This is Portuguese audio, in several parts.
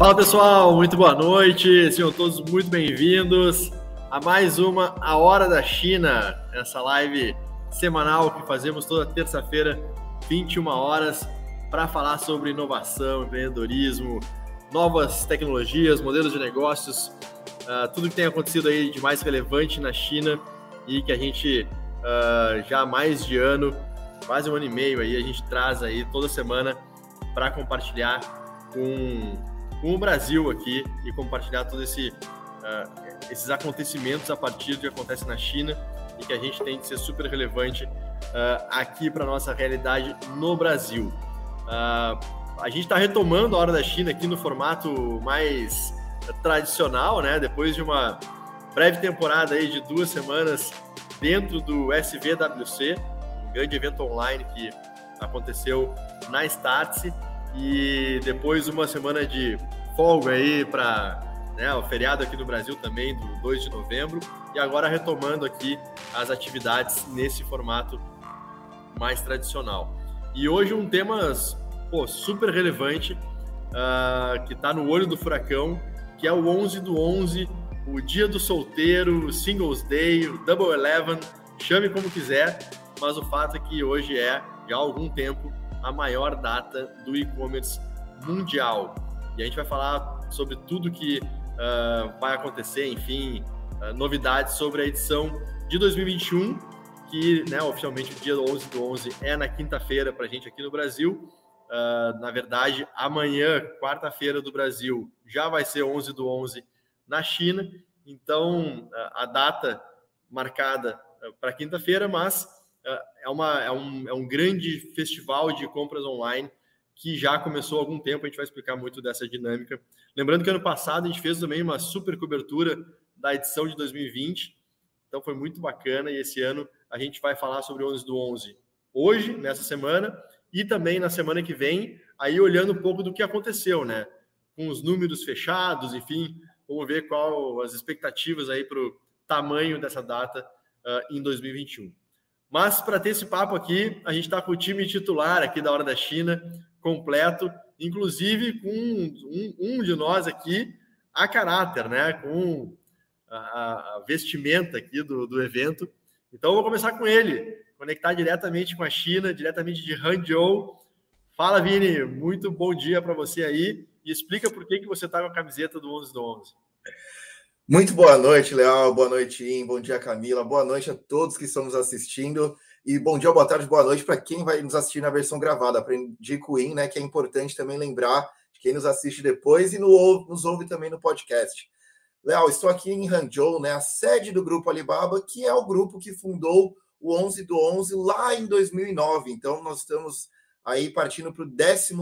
Fala pessoal, muito boa noite, sejam todos muito bem-vindos a mais uma A Hora da China, essa live semanal que fazemos toda terça-feira, 21 horas, para falar sobre inovação, empreendedorismo, novas tecnologias, modelos de negócios, uh, tudo que tem acontecido aí de mais relevante na China e que a gente uh, já há mais de ano, quase um ano e meio aí, a gente traz aí toda semana para compartilhar com com o Brasil aqui e compartilhar todos esse, uh, esses acontecimentos a partir do que acontece na China e que a gente tem que ser super relevante uh, aqui para nossa realidade no Brasil. Uh, a gente está retomando a Hora da China aqui no formato mais tradicional, né? Depois de uma breve temporada aí de duas semanas dentro do SVWC, um grande evento online que aconteceu na Startse e depois uma semana de folga aí para né, o feriado aqui no Brasil também, do 2 de novembro, e agora retomando aqui as atividades nesse formato mais tradicional. E hoje um tema pô, super relevante, uh, que está no olho do furacão, que é o 11 do 11, o dia do solteiro, o Singles Day, o Double Eleven, chame como quiser, mas o fato é que hoje é, já há algum tempo, a maior data do e-commerce mundial. E a gente vai falar sobre tudo que uh, vai acontecer, enfim, uh, novidades sobre a edição de 2021, que né, oficialmente o dia 11 do 11 é na quinta-feira para a gente aqui no Brasil. Uh, na verdade, amanhã, quarta-feira do Brasil, já vai ser 11 do 11 na China. Então, a data marcada para quinta-feira, mas é, uma, é, um, é um grande festival de compras online que já começou há algum tempo, a gente vai explicar muito dessa dinâmica. Lembrando que ano passado a gente fez também uma super cobertura da edição de 2020, então foi muito bacana, e esse ano a gente vai falar sobre o 11 do 11 hoje, nessa semana, e também na semana que vem, aí olhando um pouco do que aconteceu, né? Com os números fechados, enfim, vamos ver qual as expectativas aí para o tamanho dessa data uh, em 2021. Mas para ter esse papo aqui, a gente está com o time titular aqui da Hora da China, completo, inclusive com um, um de nós aqui a caráter, né? Com a, a vestimenta aqui do, do evento. Então, vou começar com ele, conectar diretamente com a China, diretamente de Hangzhou. Fala, Vini, muito bom dia para você aí e explica por que, que você está com a camiseta do 11 do 11. Muito boa noite, Leal. Boa noite, Im. Bom dia, Camila. Boa noite a todos que estão nos assistindo. E bom dia, boa tarde, boa noite para quem vai nos assistir na versão gravada. Aprendi com o In, né? Que é importante também lembrar de quem nos assiste depois e no, nos ouve também no podcast. Leal, estou aqui em Hangzhou, né? A sede do Grupo Alibaba, que é o grupo que fundou o 11 do 11 lá em 2009. Então, nós estamos aí partindo para o 12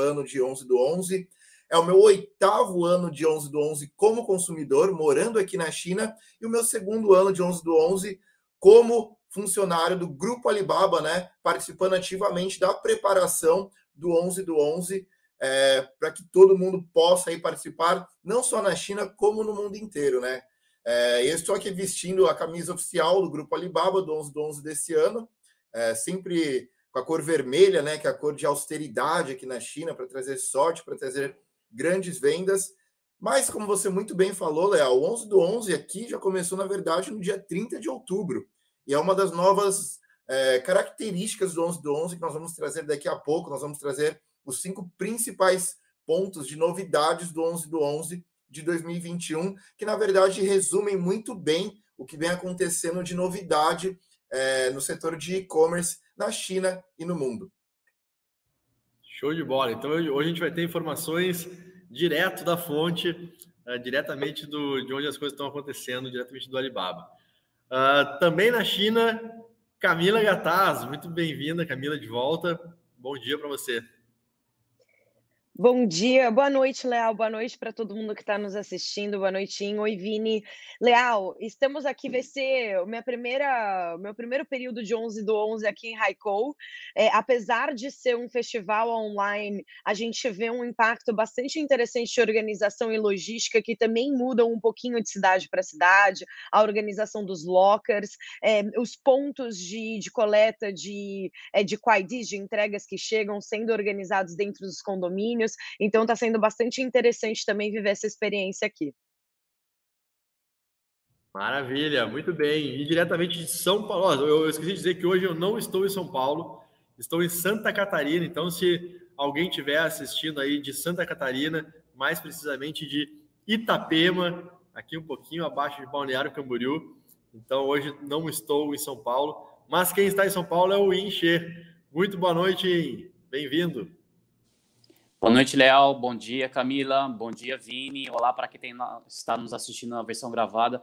ano de 11 do 11. É o meu oitavo ano de 11 do 11 como consumidor, morando aqui na China, e o meu segundo ano de 11 do 11 como funcionário do Grupo Alibaba, né, participando ativamente da preparação do 11 do 11, é, para que todo mundo possa aí participar, não só na China, como no mundo inteiro, né. É, eu estou aqui vestindo a camisa oficial do Grupo Alibaba do 11 do 11 desse ano, é, sempre com a cor vermelha, né, que é a cor de austeridade aqui na China, para trazer sorte, para trazer grandes vendas. Mas, como você muito bem falou, Léo, o 11 do 11 aqui já começou, na verdade, no dia 30 de outubro. E é uma das novas é, características do 11 do 11 que nós vamos trazer daqui a pouco. Nós vamos trazer os cinco principais pontos de novidades do 11 do 11 de 2021, que na verdade resumem muito bem o que vem acontecendo de novidade é, no setor de e-commerce na China e no mundo. Show de bola. Então hoje a gente vai ter informações direto da fonte, uh, diretamente do, de onde as coisas estão acontecendo, diretamente do Alibaba. Uh, também na China, Camila Gataz, muito bem-vinda, Camila, de volta. Bom dia para você. Bom dia, boa noite, Leal. Boa noite para todo mundo que está nos assistindo. Boa noite, Oi, Vini. Leal, estamos aqui, vai ser o meu primeiro período de 11 do 11 aqui em Haikou. É, apesar de ser um festival online, a gente vê um impacto bastante interessante de organização e logística que também mudam um pouquinho de cidade para cidade, a organização dos lockers, é, os pontos de, de coleta de, é, de QIDs, de entregas que chegam sendo organizados dentro dos condomínios então está sendo bastante interessante também viver essa experiência aqui. Maravilha, muito bem. E diretamente de São Paulo, eu esqueci de dizer que hoje eu não estou em São Paulo, estou em Santa Catarina. Então, se alguém estiver assistindo aí de Santa Catarina, mais precisamente de Itapema, aqui um pouquinho abaixo de Balneário Camboriú. Então, hoje não estou em São Paulo, mas quem está em São Paulo é o Inche. Muito boa noite, bem-vindo. Boa noite, Léo. Bom dia, Camila. Bom dia, Vini. Olá para quem tem, está nos assistindo na versão gravada.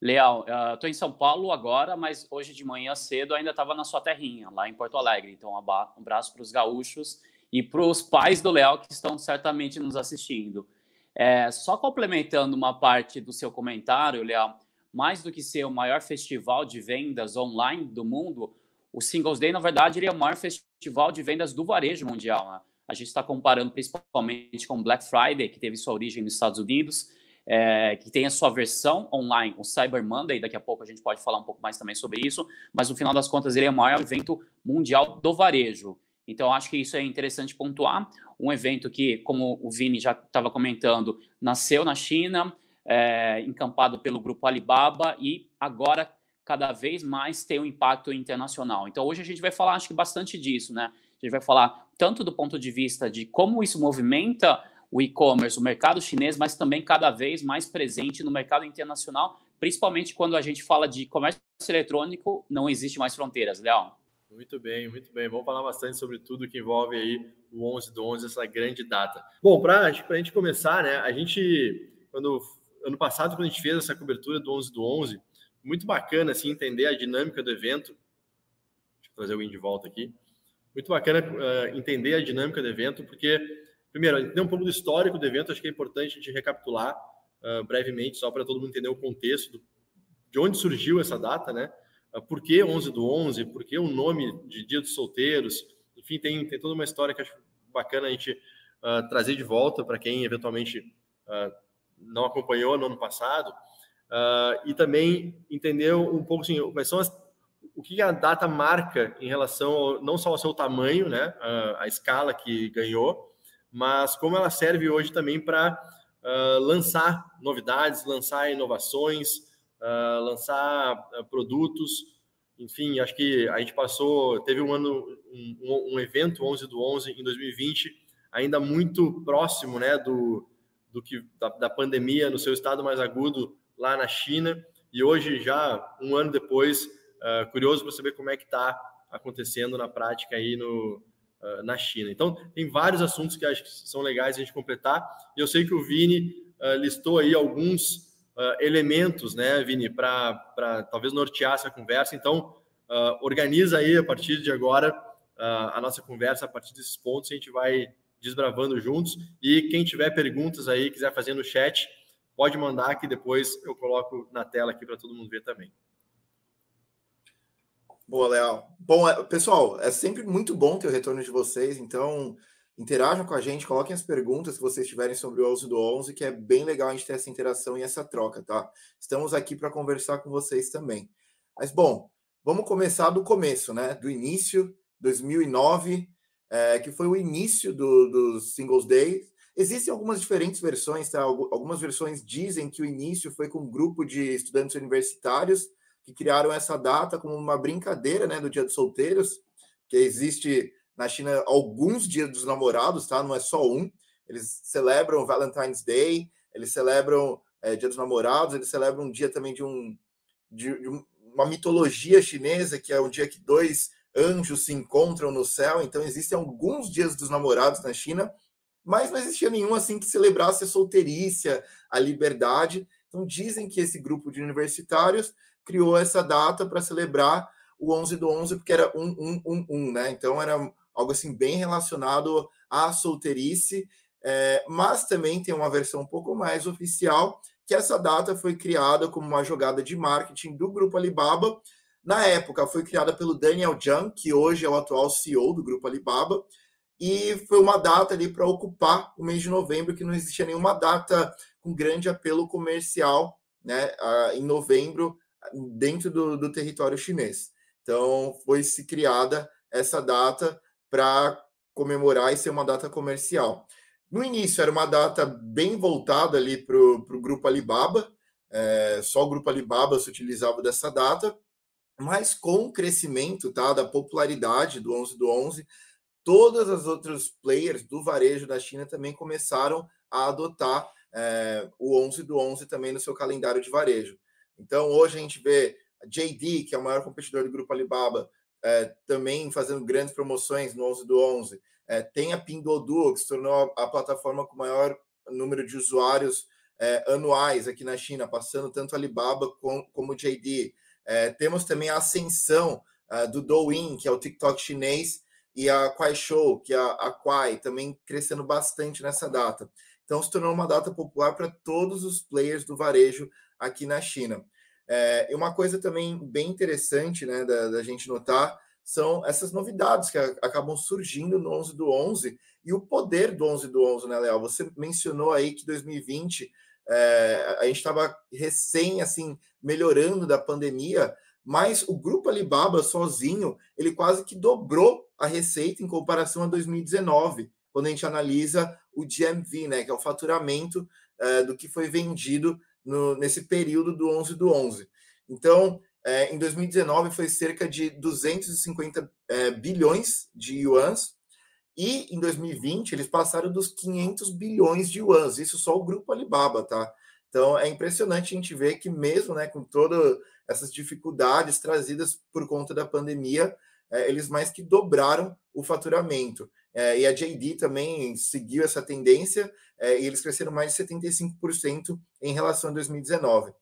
Léo, estou uh, em São Paulo agora, mas hoje de manhã cedo ainda estava na sua terrinha, lá em Porto Alegre. Então, um abraço para os gaúchos e para os pais do Léo que estão certamente nos assistindo. É, só complementando uma parte do seu comentário, Léo, mais do que ser o maior festival de vendas online do mundo, o Singles Day, na verdade, ele é o maior festival de vendas do varejo mundial. Né? A gente está comparando principalmente com Black Friday, que teve sua origem nos Estados Unidos, é, que tem a sua versão online, o Cyber Monday. Daqui a pouco a gente pode falar um pouco mais também sobre isso, mas no final das contas ele é o maior evento mundial do varejo. Então, acho que isso é interessante pontuar. Um evento que, como o Vini já estava comentando, nasceu na China, é, encampado pelo grupo Alibaba e agora cada vez mais tem um impacto internacional. Então, hoje a gente vai falar, acho que bastante disso, né? Gente vai falar tanto do ponto de vista de como isso movimenta o e-commerce, o mercado chinês, mas também cada vez mais presente no mercado internacional, principalmente quando a gente fala de comércio eletrônico, não existe mais fronteiras, Leão. Muito bem, muito bem. Vamos falar bastante sobre tudo que envolve aí o 11 do 11, essa grande data. Bom, para a gente começar, né, a gente, quando ano passado, quando a gente fez essa cobertura do 11 do 11, muito bacana, assim, entender a dinâmica do evento. Deixa eu trazer o de volta aqui. Muito bacana uh, entender a dinâmica do evento, porque, primeiro, entender um pouco do histórico do evento, acho que é importante a gente recapitular uh, brevemente, só para todo mundo entender o contexto do, de onde surgiu essa data, né? Uh, por que 11 do 11? Por que o nome de Dia dos Solteiros? Enfim, tem, tem toda uma história que acho bacana a gente trazer de volta para quem eventualmente não acompanhou no ano passado. e também entender um pouco assim, quais são as que a data marca em relação não só ao seu tamanho, né, a, a, escala que ganhou, mas como ela serve hoje também para uh, lançar novidades, lançar inovações, uh, lançar uh, produtos. Enfim, acho que a gente passou, teve um ano, um, um, evento 11 do 11 em 2020, ainda muito próximo, né, do, do que da, da pandemia no seu estado mais agudo lá na China. E hoje já um ano depois uh, curioso para saber como é que está acontecendo na prática aí no, uh, na China. Então, tem vários assuntos que acho que são legais a gente completar. E eu sei que o Vini uh, listou aí alguns elementos, né, Vini, para talvez nortear essa conversa. Então, organiza aí a partir de agora a nossa conversa a partir desses pontos. A gente vai desbravando juntos. E quem tiver perguntas aí, quiser fazer no chat, pode mandar que depois eu coloco na tela aqui para todo mundo ver também. Boa, Leal. Bom, é, pessoal, é sempre muito bom ter o retorno de vocês, então interajam com a gente, coloquem as perguntas que vocês tiverem sobre o 11 do 11, que é bem legal a gente ter essa interação e essa troca, tá? Estamos aqui para conversar com vocês também. Mas, bom, vamos começar do começo, né? Do início, 2009, é, que foi o início do, do Singles Day. Existem algumas diferentes versões, tá? Algumas versões dizem que o início foi com um grupo de estudantes universitários que criaram essa data como uma brincadeira, né, do Dia dos Solteiros, que existe na China alguns dias dos namorados, tá? Não é só um. eles celebram Valentine's Day, eles celebram é, Dia dos Namorados, eles celebram um dia também de, um, de, de uma mitologia chinesa, que é o dia que dois anjos se encontram no céu. Então, existem alguns dias dos namorados na China, mas não existia nenhum assim que celebrasse a solteirice, a liberdade. Então, dizem que esse grupo de universitários criou essa data para celebrar o 11 do 11, porque era 1111, né? Então, era algo assim bem relacionado à solteirice, é, mas também tem uma versão um pouco mais oficial, que essa data foi criada como uma jogada de marketing do grupo Alibaba. Na época, foi criada pelo Daniel Zhang, que hoje é o atual CEO do grupo Alibaba, e foi uma data ali para ocupar o mês de novembro, que não existia nenhuma data com grande apelo comercial né, em novembro dentro do, do território chinês. Então, foi se criada essa data para comemorar e ser uma data comercial. No início era uma data bem voltada ali para o grupo Alibaba, é, só o grupo Alibaba se utilizava dessa data, mas com o crescimento tá, da popularidade do 11 do 11, todas as outras players do varejo da China também começaram a adotar é, o 11 do 11 também no seu calendário de varejo. Então, hoje a gente vê a JD, que é o maior competidor do grupo Alibaba, é, também fazendo grandes promoções no 11 do 11. É, tem a Pinduoduo, que se tornou a, plataforma com maior número de usuários é, anuais aqui na China, passando tanto Alibaba com, como JD. Temos também a ascensão do Douyin, que é o TikTok chinês, e a Kuaishou, que é a, a Kuai, também crescendo bastante nessa data. Então, se tornou uma data popular para todos os players do varejo aqui na China. É, e uma coisa também bem interessante né, da, da, gente notar são essas novidades que acabam surgindo no 11 do 11 e o poder do 11 do 11, né, Léo? Você mencionou aí que 2020 é, a gente estava recém, assim, melhorando da pandemia, mas o grupo Alibaba sozinho, ele quase que dobrou a receita em comparação a 2019, quando a gente analisa o GMV, né, que é o faturamento é, do que foi vendido no, nesse período do 11 do 11. Então, é, em 2019 foi cerca de 250 é, bilhões de yuans, e em 2020 eles passaram dos 500 bilhões de yuans, isso só o grupo Alibaba, tá? Então é impressionante a gente ver que mesmo né, com todas essas dificuldades trazidas por conta da pandemia, é, eles mais que dobraram o faturamento. É, e a JD também seguiu essa tendência é, e eles cresceram mais de 75% em relação a 2019.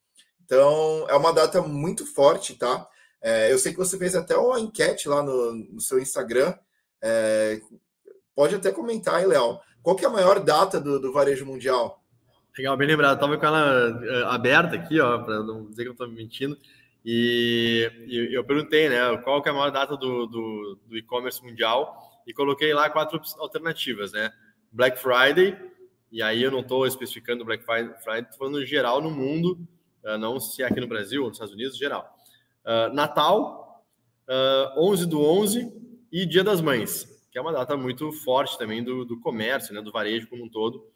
Então, é uma data muito forte, tá? É, eu sei que você fez até uma enquete lá no, no seu Instagram. É, pode até comentar aí, Léo. Qual que é a maior data do, do varejo mundial? Legal, bem lembrado. Estava com ela é, aberta aqui, ó, para não dizer que eu estou mentindo. E, e, eu perguntei, né, qual que é a maior data do, do, do e-commerce mundial e coloquei lá quatro alternativas, né? Black Friday, e aí eu não estou especificando Black Friday, estou falando geral no mundo, uh, não se é aqui no Brasil ou nos Estados Unidos, geral. Uh, Natal, uh, 11 do 11 e Dia das Mães, que é uma data muito forte também do, do comércio, né, do varejo como um todo.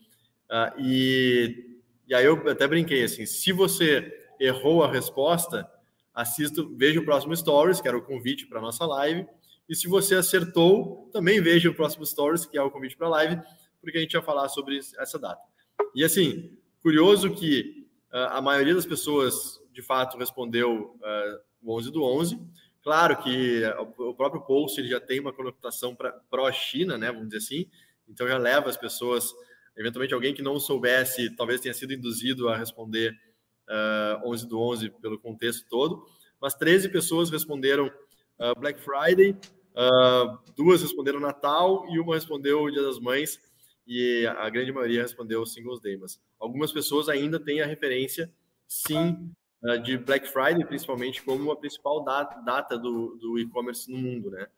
Uh, e, e aí eu até brinquei assim, se você errou a resposta, assista, veja o próximo Stories, que era o convite para a nossa live, e se você acertou, também veja o próximo Stories, que é o convite para a live, porque a gente vai falar sobre essa data. E assim, curioso que ah, a maioria das pessoas, de fato, respondeu uh, o 11 do 11. Claro que o próprio post ele já tem uma conotação pró-China, né, vamos dizer assim, então já leva as pessoas, eventualmente alguém que não soubesse, talvez tenha sido induzido a responder uh, ah, 11 do 11 pelo contexto todo, mas 13 pessoas responderam uh, Black Friday, uh, duas responderam Natal e uma respondeu Dia das Mães, e a grande maioria respondeu Singles Day, mas algumas pessoas ainda têm a referência, sim, ah, de Black Friday, principalmente, como a principal data, data do, do e-commerce no mundo, né?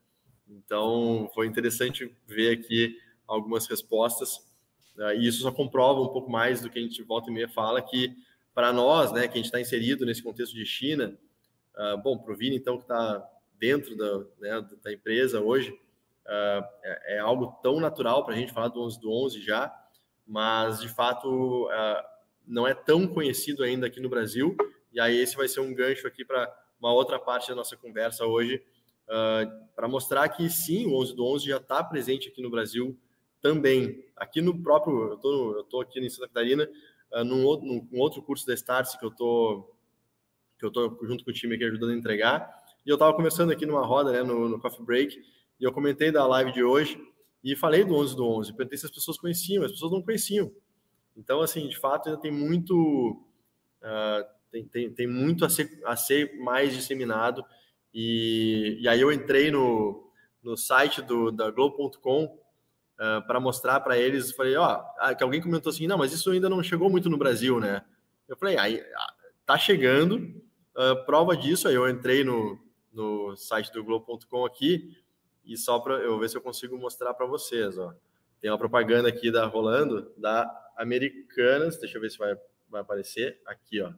Então, foi interessante ver aqui algumas respostas, e isso só comprova um pouco mais do que a gente volta e meia fala, que para nós, né, que a gente está inserido nesse contexto de China, uh, bom, para o Vini, então, que está dentro da, né, da empresa hoje, Uh, é, é, algo tão natural para a gente falar do 11 do 11 já, mas de fato uh, não é tão conhecido ainda aqui no Brasil. E aí esse vai ser um gancho aqui para uma outra parte da nossa conversa hoje, uh, para mostrar que sim, o 11 do 11 já está presente aqui no Brasil também. Aqui no próprio, eu tô aqui em Santa Catarina, uh, num, num outro curso da Startse que eu que eu tô junto com o time aqui ajudando a entregar. E eu estava conversando aqui numa roda, né, no, no Coffee Break, e eu comentei da live de hoje e falei do 11 do 11. Perguntei se as pessoas conheciam, as pessoas não conheciam. Então, assim, de fato, ainda tem muito, uh, tem, tem, tem muito a ser, a ser mais disseminado. E, e aí eu entrei no, no site do, da Globo.com uh, ah, para mostrar para eles. Falei, ó, oh, que alguém comentou assim, não, mas isso ainda não chegou muito no Brasil, né? Eu falei, aí tá chegando. Uh, prova disso, aí eu entrei no, no site do Globo.com aqui e só para eu ver se eu consigo mostrar para vocês, ó. Tem uma propaganda aqui da rolando da Americanas, deixa eu ver se vai, vai aparecer aqui, ó.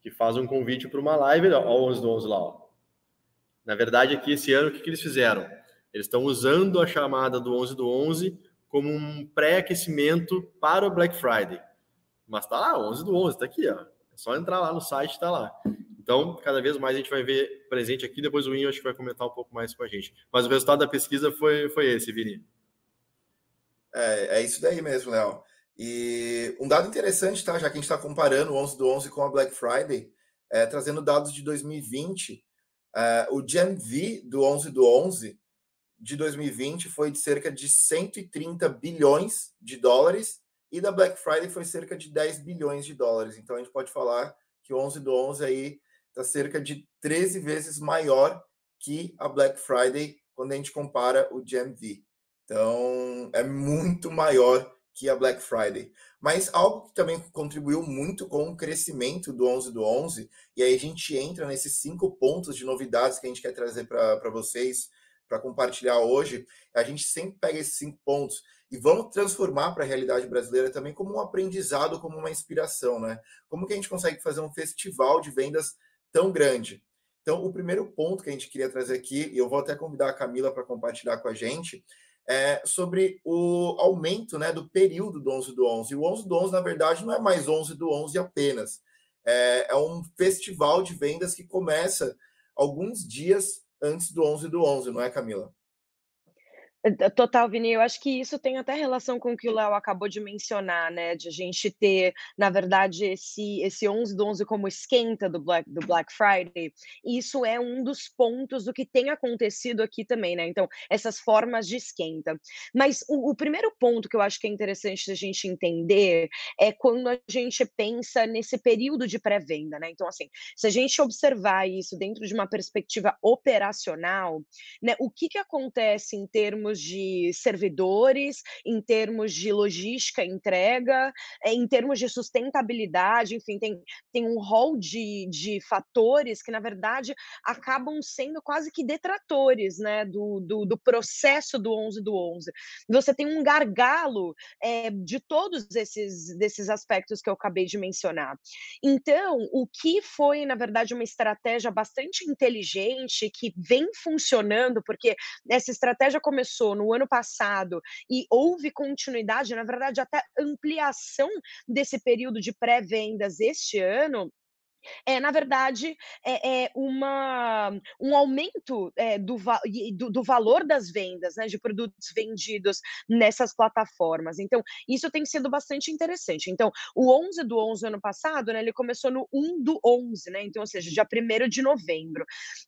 Que faz um convite para uma live, ó, o 11 do 11 lá, ó. Na verdade, aqui esse ano, o que, que eles fizeram? Eles estão usando a chamada do 11 do 11 como um pré-aquecimento para o Black Friday. Mas tá lá, 11 do 11, tá aqui, ó. É só entrar lá no site, tá lá. Então, cada vez mais a gente vai ver presente aqui. Depois o Inho acho que vai comentar um pouco mais com a gente. Mas o resultado da pesquisa foi, foi esse, Vini. É, é isso daí mesmo, Léo. E um dado interessante, tá? Já que a gente está comparando o 11 do 11 com a Black Friday, é, trazendo dados de 2020, é, o GMV do 11 do 11 de 2020 foi de cerca de 130 bilhões de dólares e da Black Friday foi cerca de 10 bilhões de dólares. Então a gente pode falar que o 11 do 11 aí está cerca de 13 vezes maior que a Black Friday quando a gente compara o GMV. Então, é muito maior que a Black Friday. Mas algo que também contribuiu muito com o crescimento do 11 do 11, e aí a gente entra nesses cinco pontos de novidades que a gente quer trazer para vocês, para compartilhar hoje, a gente sempre pega esses cinco pontos e vamos transformar para a realidade brasileira também como um aprendizado, como uma inspiração, né? Como que a gente consegue fazer um festival de vendas tão grande? Então, o primeiro ponto que a gente queria trazer aqui, e eu vou até convidar a Camila para compartilhar com a gente, é sobre o aumento né, do período do 11 do 11. E o 11 do 11, na verdade, não é mais 11 do 11 apenas. É, é um festival de vendas que começa alguns dias antes do 11 do 11, não é, Camila? Total, Vini, eu acho que isso tem até relação com o que o Léo acabou de mencionar, né? De a gente ter, na verdade, esse, esse 11 do 11 como esquenta do Black, do Black Friday. Isso é um dos pontos do que tem acontecido aqui também, né? Então, essas formas de esquenta. Mas o, o primeiro ponto que eu acho que é interessante a gente entender é quando a gente pensa nesse período de pré-venda, né? Então, assim, se a gente observar isso dentro de uma perspectiva operacional, né? O que, que acontece em termos termos de servidores, em termos de logística, entrega, eh, em termos de sustentabilidade, enfim, tem, tem um rol de, de fatores que, na verdade, acabam sendo quase que detratores né, do, do, do processo do 11 do 11. Você tem um gargalo é, de todos esses desses aspectos que eu acabei de mencionar. Então, o que foi, na verdade, uma estratégia bastante inteligente, que vem funcionando, porque essa estratégia começou começou no ano passado e houve continuidade, na verdade, até ampliação desse período de pré-vendas este ano, é, na verdade, é, é uma, um aumento é, do, do, do, valor das vendas, né, de produtos vendidos nessas plataformas. Então, isso tem sido bastante interessante. Então, o 11 do 11 ano passado, né, ele começou no 1 do 11, né, então, ou seja, dia 1 de novembro.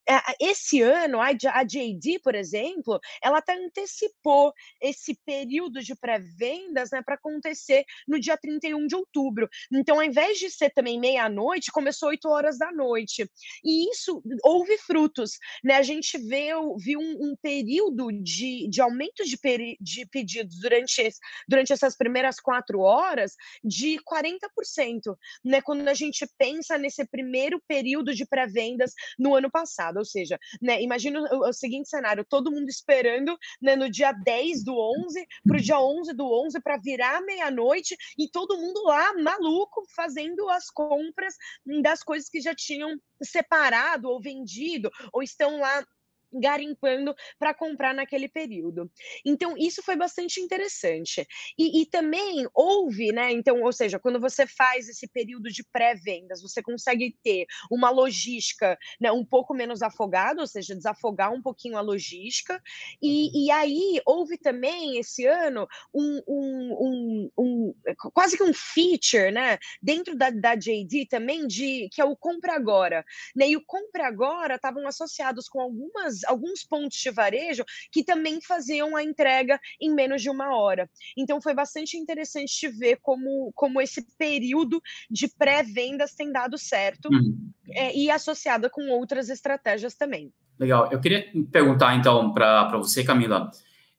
É, esse ano, a, a JD, por exemplo, ela até antecipou esse período de pré-vendas né, para acontecer no dia 31 de outubro. Então, ao invés de ser também meia-noite, começou começou 8 horas da noite. E isso houve frutos. Né? A gente viu, viu um, um período de, de aumento de, peri, de pedidos durante, esse, durante essas primeiras quatro horas de 40%. Né? Quando a gente pensa nesse primeiro período de pré-vendas no ano passado. Ou seja, né, imagina o, o seguinte cenário: todo mundo esperando né, no dia 10 do 11 para o dia 11 do 11 para virar meia-noite e todo mundo lá maluco fazendo as compras da das coisas que já tinham separado ou vendido, ou estão lá garimpando para comprar naquele período. Então, isso foi bastante interessante. E, e, também houve, né? Então, ou seja, quando você faz esse período de pré-vendas, você consegue ter uma logística né, um pouco menos afogada, ou seja, desafogar um pouquinho a logística. E, e aí houve também esse ano um, um, um, um, quase que um feature, né? Dentro da, da JD também, de que é o compra agora. Né, e o compra agora estavam associados com algumas alguns pontos de varejo que também faziam a entrega em menos de uma hora. Então foi bastante interessante de ver como, como esse período de pré-vendas tem dado certo uhum. é, e associada com outras estratégias também. Legal. Eu queria perguntar então para você, Camila.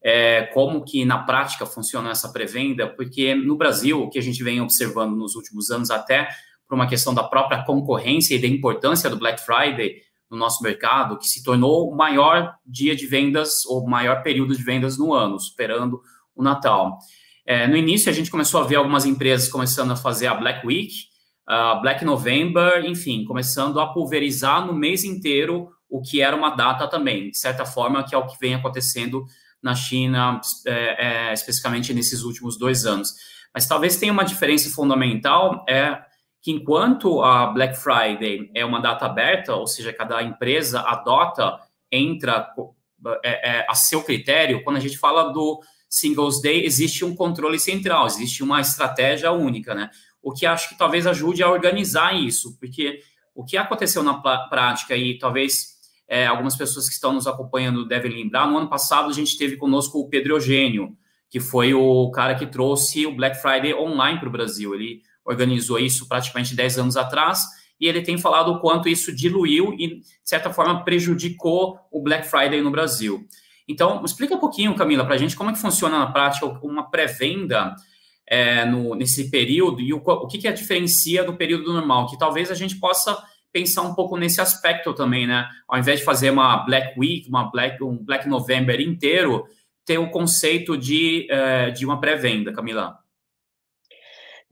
É, como que na prática funciona essa pré-venda, porque no Brasil, o que a gente vem observando nos últimos anos, até por uma questão da própria concorrência e da importância do Black Friday, no nosso mercado, que se tornou o maior dia de vendas ou maior período de vendas no ano, superando o Natal. É, no início, a gente começou a ver algumas empresas começando a fazer a Black Week, a Black November, enfim, começando a pulverizar no mês inteiro o que era uma data também, de certa forma, que é o que vem acontecendo na China, é, é, especificamente nesses últimos dois anos. Mas talvez tenha uma diferença fundamental, é que enquanto a Black Friday é uma data aberta, ou seja, cada empresa adota, entra é, é, a seu critério, quando a gente fala do Singles Day, existe um controle central, existe uma estratégia única, né? O que acho que talvez ajude a organizar isso, porque o que aconteceu na prática e talvez é, algumas pessoas que estão nos acompanhando devem lembrar, no ano passado a gente teve conosco o Pedro Eugênio, que foi o cara que trouxe o Black Friday online para o Brasil. Ele organizou isso praticamente 10 anos atrás, e ele tem falado o quanto isso diluiu e, de certa forma, prejudicou o Black Friday no Brasil. Então, explica um pouquinho, Camila, para a gente como é que funciona na prática uma pré-venda é, nesse período e o, o que, que a diferencia do período normal, que talvez a gente possa pensar um pouco nesse aspecto também, né? Ao invés de fazer uma Black Week, uma Black, um Black November inteiro, ter o conceito de, é, de uma pré-venda, Camila.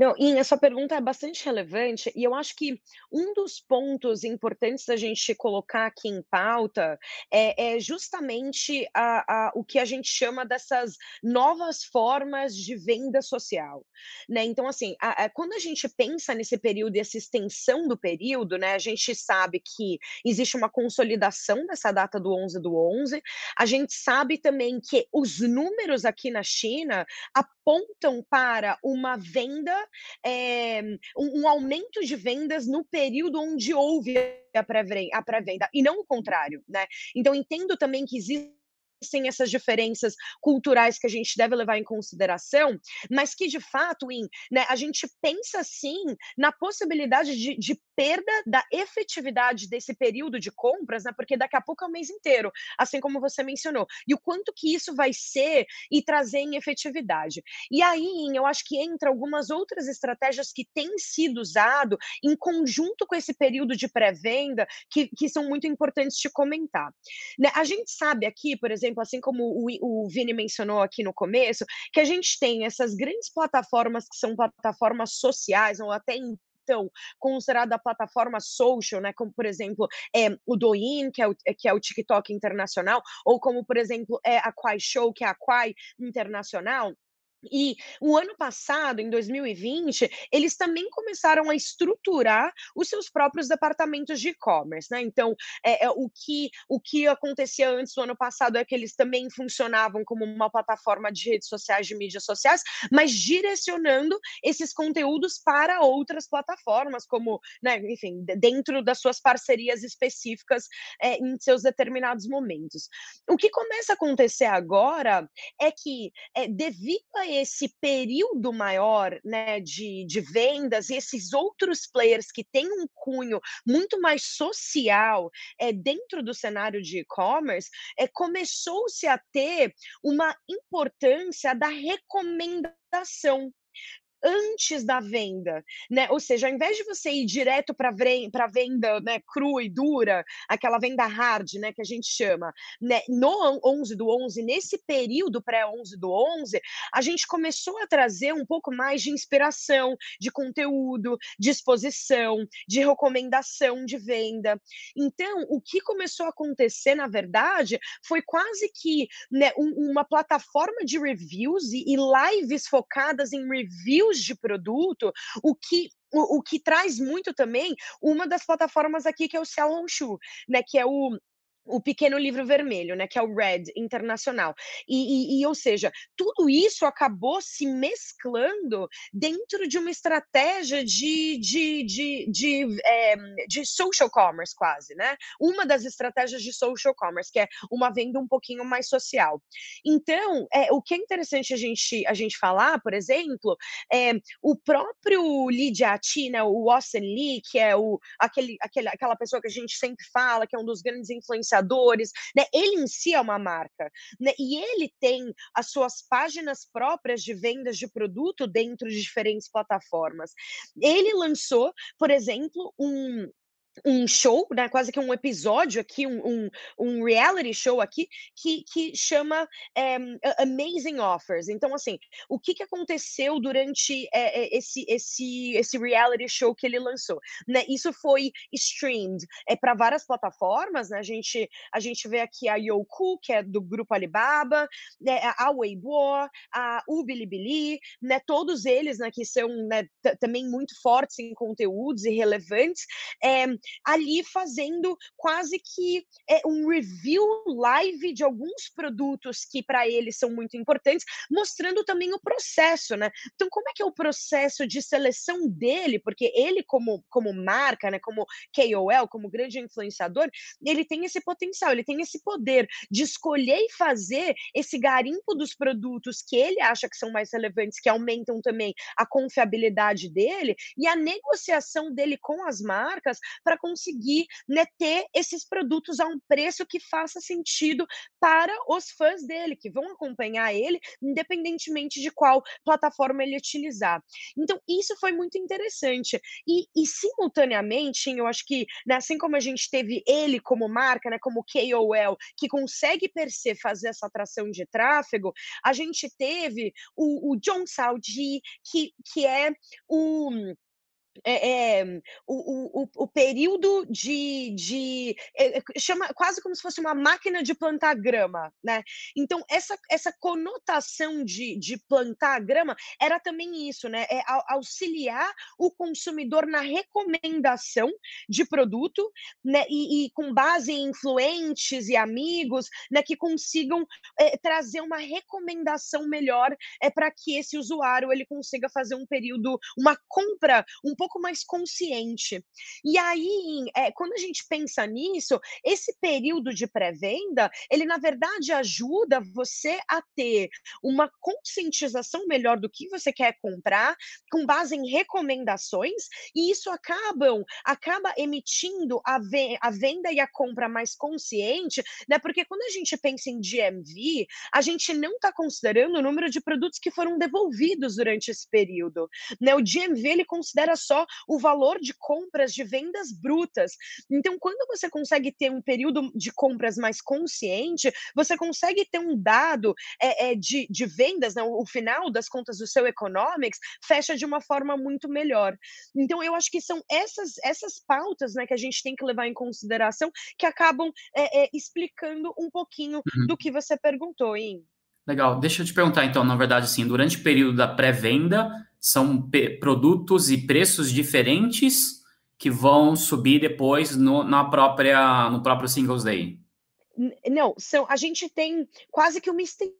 Não, e sua pergunta é bastante relevante, e eu acho que um dos pontos importantes da gente colocar aqui em pauta é, é justamente a, a, o que a gente chama dessas novas formas de venda social. Né? Então, assim, a, quando a gente pensa nesse período e essa extensão do período, né, a gente sabe que existe uma consolidação dessa data do 11 do 11, a gente sabe também que os números aqui na China apontam para uma venda é, um, um, aumento de vendas no período onde houve a pré-venda, e não o contrário, né? Então, entendo também que existe existem essas diferenças culturais que a gente deve levar em consideração, mas que de fato, em, né, a gente pensa sim na possibilidade de, de, perda da efetividade desse período de compras, né, porque daqui a pouco é o mês inteiro, assim como você mencionou, e o quanto que isso vai ser e trazer em efetividade. E aí, eu acho que entra algumas outras estratégias que têm sido usado em conjunto com esse período de pré-venda, que, que são muito importantes de comentar. Né, a gente sabe aqui, por exemplo, exemplo, assim como o, o Vini mencionou aqui no começo, que a gente tem essas grandes plataformas que são plataformas sociais, ou até então considerada plataforma social, né, como por exemplo é, o Douyin, que é o, que é o TikTok internacional, ou como por exemplo é a Quai Show, que é a Quai internacional, e o ano passado, em 2020, eles também começaram a estruturar os seus próprios departamentos de e-commerce, né? Então, é, é, o, que, o que acontecia antes do ano passado é que eles também funcionavam como uma plataforma de redes sociais, de mídias sociais, mas direcionando esses conteúdos para outras plataformas, como, né, enfim, dentro das suas parcerias específicas é, em seus determinados momentos. O que começa a acontecer agora é que, é, devido a esse período maior né, de, de vendas e esses outros players que têm um cunho muito mais social é, dentro do cenário de e-commerce, é, começou-se a ter uma importância da recomendação antes da venda, né? Ou seja, ao invés de você ir direto para a venda né, crua e dura, aquela venda hard, né, que a gente chama, né, no 11 do 11, nesse período pré-11 do 11, a gente começou a trazer um pouco mais de inspiração, de conteúdo, de exposição, de recomendação de venda. Então, o que começou a acontecer, na verdade, foi quase que né, um, uma plataforma de reviews e, e lives focadas em reviews de produto, o que o, o, que traz muito também uma das plataformas aqui que é o Sell né, que é o o pequeno livro vermelho, né, que é o Red Internacional. E, e, e, ou seja, tudo isso acabou se mesclando dentro de uma estratégia de, de, de, de, é, de social commerce, quase, né? Uma das estratégias de social commerce, que é uma venda um pouquinho mais social. Então, é, o que é interessante a gente, a gente falar, por exemplo, é o próprio Lee Jiati, né, o Austin Lee, que é o, aquele, aquele, aquela pessoa que a gente sempre fala, que é um dos grandes influenciadores influenciadores, né? Ele em si é uma marca, né? E ele tem as suas páginas próprias de vendas de produto dentro de diferentes plataformas. Ele lançou, por exemplo, um um show, né, quase que um episódio aqui, um, um, um reality show aqui, que, que chama é, Amazing Offers. Então, assim, o que, que aconteceu durante é, esse, esse, esse reality show que ele lançou? Né? Isso foi streamed é, para várias plataformas, né? A gente, a gente vê aqui a Youku, que é do grupo Alibaba, né, a Weibo, a Ubilibili, né? Todos eles, né, que são né, também muito fortes em conteúdos e relevantes. É, ali fazendo quase que é, um review live de alguns produtos que para eles são muito importantes, mostrando também o processo, né? Então, como é que é o processo de seleção dele? Porque ele, como, como marca, né, como KOL, como grande influenciador, ele tem esse potencial, ele tem esse poder de escolher e fazer esse garimpo dos produtos que ele acha que são mais relevantes, que aumentam também a confiabilidade dele e a negociação dele com as marcas para conseguir né, ter esses produtos a um preço que faça sentido para os fãs dele, que vão acompanhar ele, independentemente de qual plataforma ele utilizar. Então, isso foi muito interessante. E, e simultaneamente, eu acho que, né, assim como a gente teve ele como marca, né, como KOL, que consegue per se fazer essa atração de tráfego, a gente teve o, o John Saudi, que, que é o é, é, o, o, o período de, de é, chama quase como se fosse uma máquina de plantar grama, né? Então essa, essa conotação de, de plantar grama era também isso, né? É auxiliar o consumidor na recomendação de produto, né? E, e com base em influentes e amigos, né? Que consigam é, trazer uma recomendação melhor é para que esse usuário ele consiga fazer um período, uma compra um pouco mais consciente. E aí, é, quando a gente pensa nisso, esse período de pré-venda, ele na verdade ajuda você a ter uma conscientização melhor do que você quer comprar, com base em recomendações, e isso acabam acaba emitindo a, ve a venda e a compra mais consciente, né? Porque quando a gente pensa em GMV, a gente não está considerando o número de produtos que foram devolvidos durante esse período, né? O GMV ele considera só o valor de compras de vendas brutas. Então, quando você consegue ter um período de compras mais consciente, você consegue ter um dado é, é, de, de vendas, né? o final das contas do seu economics fecha de uma forma muito melhor. Então, eu acho que são essas, essas pautas né, que a gente tem que levar em consideração que acabam é, explicando um pouquinho uhum. do que você perguntou, hein? Legal. Deixa eu te perguntar, então, na verdade, assim, durante o período da pré-venda, são produtos e preços diferentes que vão subir depois no, na própria, no próprio Singles Day. Não, são, a gente tem quase que uma extensão,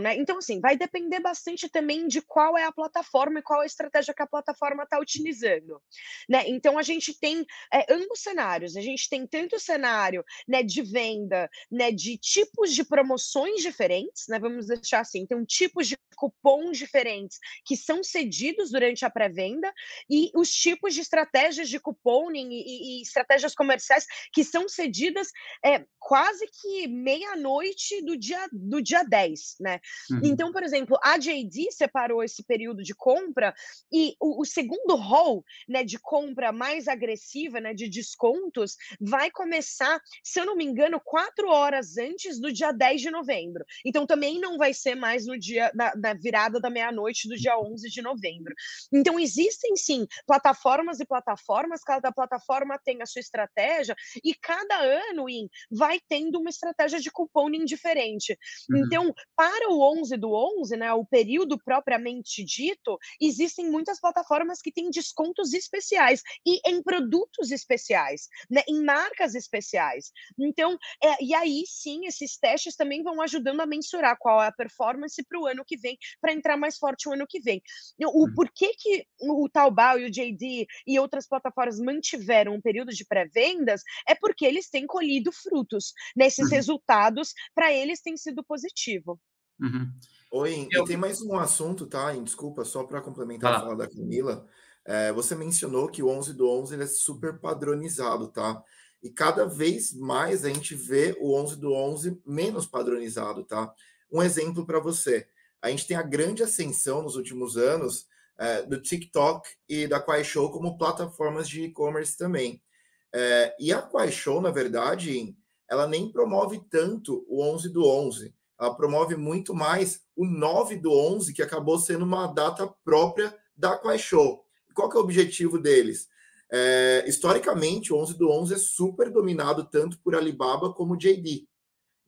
né? Então, assim, vai depender bastante também de qual é a plataforma e qual é a estratégia que a plataforma está utilizando, né? Então, a gente tem é, ambos cenários. A gente tem tanto o cenário né, de venda, né, de tipos de promoções diferentes, né? Vamos deixar assim, um tipos de cupons diferentes que são cedidos durante a pré-venda e os tipos de estratégias de cuponing e, e, estratégias comerciais que são cedidas é, quase que meia-noite do dia, do dia 10. Mês, né? Uhum. Então, por exemplo, a JD separou esse período de compra e o, o segundo rol, né, de compra mais agressiva, né, de descontos, vai começar, se eu não me engano, quatro horas antes do dia 10 de novembro. Então, também não vai ser mais no dia da, da virada da meia-noite do dia 11 de novembro. Então, existem sim plataformas e plataformas, cada plataforma tem a sua estratégia e cada ano in, vai tendo uma estratégia de couponing diferente. Uhum. Então, para o 11 do 11, né, o período propriamente dito, existem muitas plataformas que têm descontos especiais e em produtos especiais, né, em marcas especiais. Então, é, e aí sim, esses testes também vão ajudando a mensurar qual é a performance para o ano que vem, para entrar mais forte o ano que vem. O uhum. porquê que o Taobao e o JD e outras plataformas mantiveram um período de pré-vendas é porque eles têm colhido frutos. Nesses uhum. resultados, para eles tem sido positivo. Uhum. Oi, Eu... e tem mais um assunto, tá? Desculpa, só para complementar ah. a fala da Camila. É, você mencionou que o 11 do 11 ele é super padronizado, tá? E cada vez mais a gente vê o 11 do 11 menos padronizado, tá? Um exemplo para você. A gente tem a grande ascensão nos últimos anos é, do TikTok e da Kuaishou como plataformas de e-commerce também. É, e a Kuaishou, na verdade, ela nem promove tanto o 11 do 11. Promove muito mais o 9 do 11, que acabou sendo uma data própria da Kuaishou. Qual que é o objetivo deles? É, historicamente, o 11 do 11 é super dominado tanto por Alibaba como JD.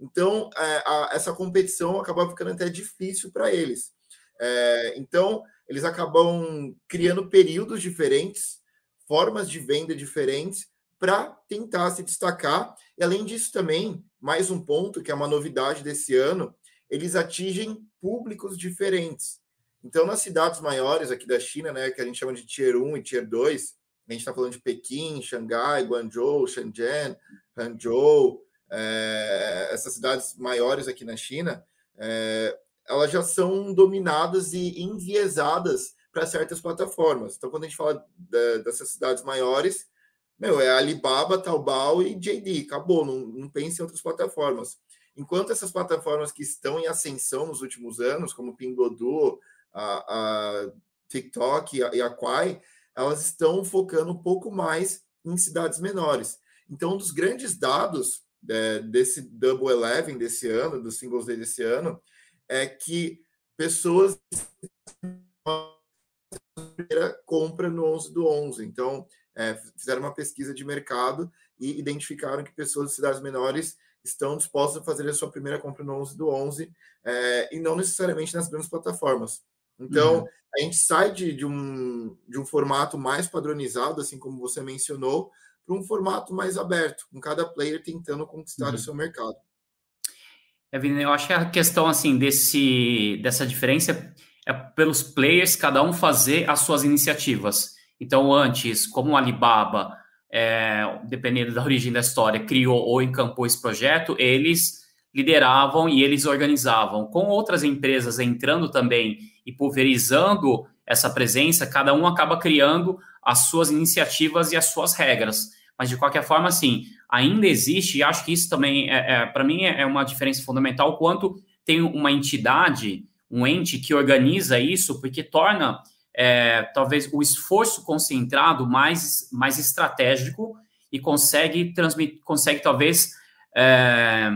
Então, é, a, essa competição acaba ficando até difícil para eles. É, então, eles acabam criando períodos diferentes, formas de venda diferentes, para tentar se destacar. E, além disso, também, mais um ponto que é uma novidade desse ano, eles atingem públicos diferentes. Então, nas cidades maiores aqui da China, né, que a gente chama de Tier 1 e Tier 2, a gente está falando de Pequim, Xangai, Guangzhou, Shenzhen, Hangzhou, é, essas cidades maiores aqui na China, é, elas já são dominadas e enviesadas para certas plataformas. Então, quando a gente fala da, dessas cidades maiores, meu, é Alibaba, Taobao e JD, acabou, não, não pense em outras plataformas. Enquanto essas plataformas que estão em ascensão nos últimos anos, como Pingodu, a, a TikTok e a, e a Quai, elas estão focando um pouco mais em cidades menores. Então, um dos grandes dados é, desse Double Eleven desse ano, do Singles Day desse ano, é que pessoas compra no 11 do 11. Então, é, fizeram uma pesquisa de mercado e identificaram que pessoas de cidades menores estão dispostas a fazer a sua primeira compra no 11 do 11 é, e não necessariamente nas grandes plataformas. Então, uhum. a gente sai de, de, um, de um formato mais padronizado, assim como você mencionou, para um formato mais aberto, com cada player tentando conquistar uhum. o seu mercado. Evine, eu acho que a questão assim desse, dessa diferença é pelos players cada um fazer as suas iniciativas. Então, antes, como o Alibaba, é, dependendo da origem da história, criou ou encampou esse projeto, eles lideravam e eles organizavam. Com outras empresas entrando também e pulverizando essa presença, cada um acaba criando as suas iniciativas e as suas regras. Mas, de qualquer forma, assim, ainda existe, e acho que isso também, é, é para mim, é uma diferença fundamental, quanto tem uma entidade, um ente que organiza isso, porque torna, é, talvez, o esforço concentrado mais, mais estratégico e consegue transmitir, consegue, talvez, é,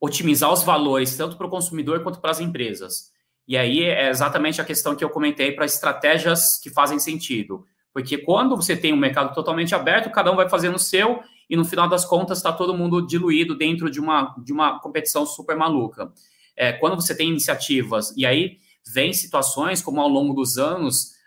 otimizar os valores, tanto para o consumidor quanto para as empresas. E aí é exatamente a questão que eu comentei para estratégias que fazem sentido. Porque quando você tem um mercado totalmente aberto, cada um vai fazendo o seu e no final das contas está todo mundo diluído dentro de uma, de uma competição super maluca. É, quando você tem iniciativas, e aí vem situações como ao longo dos anos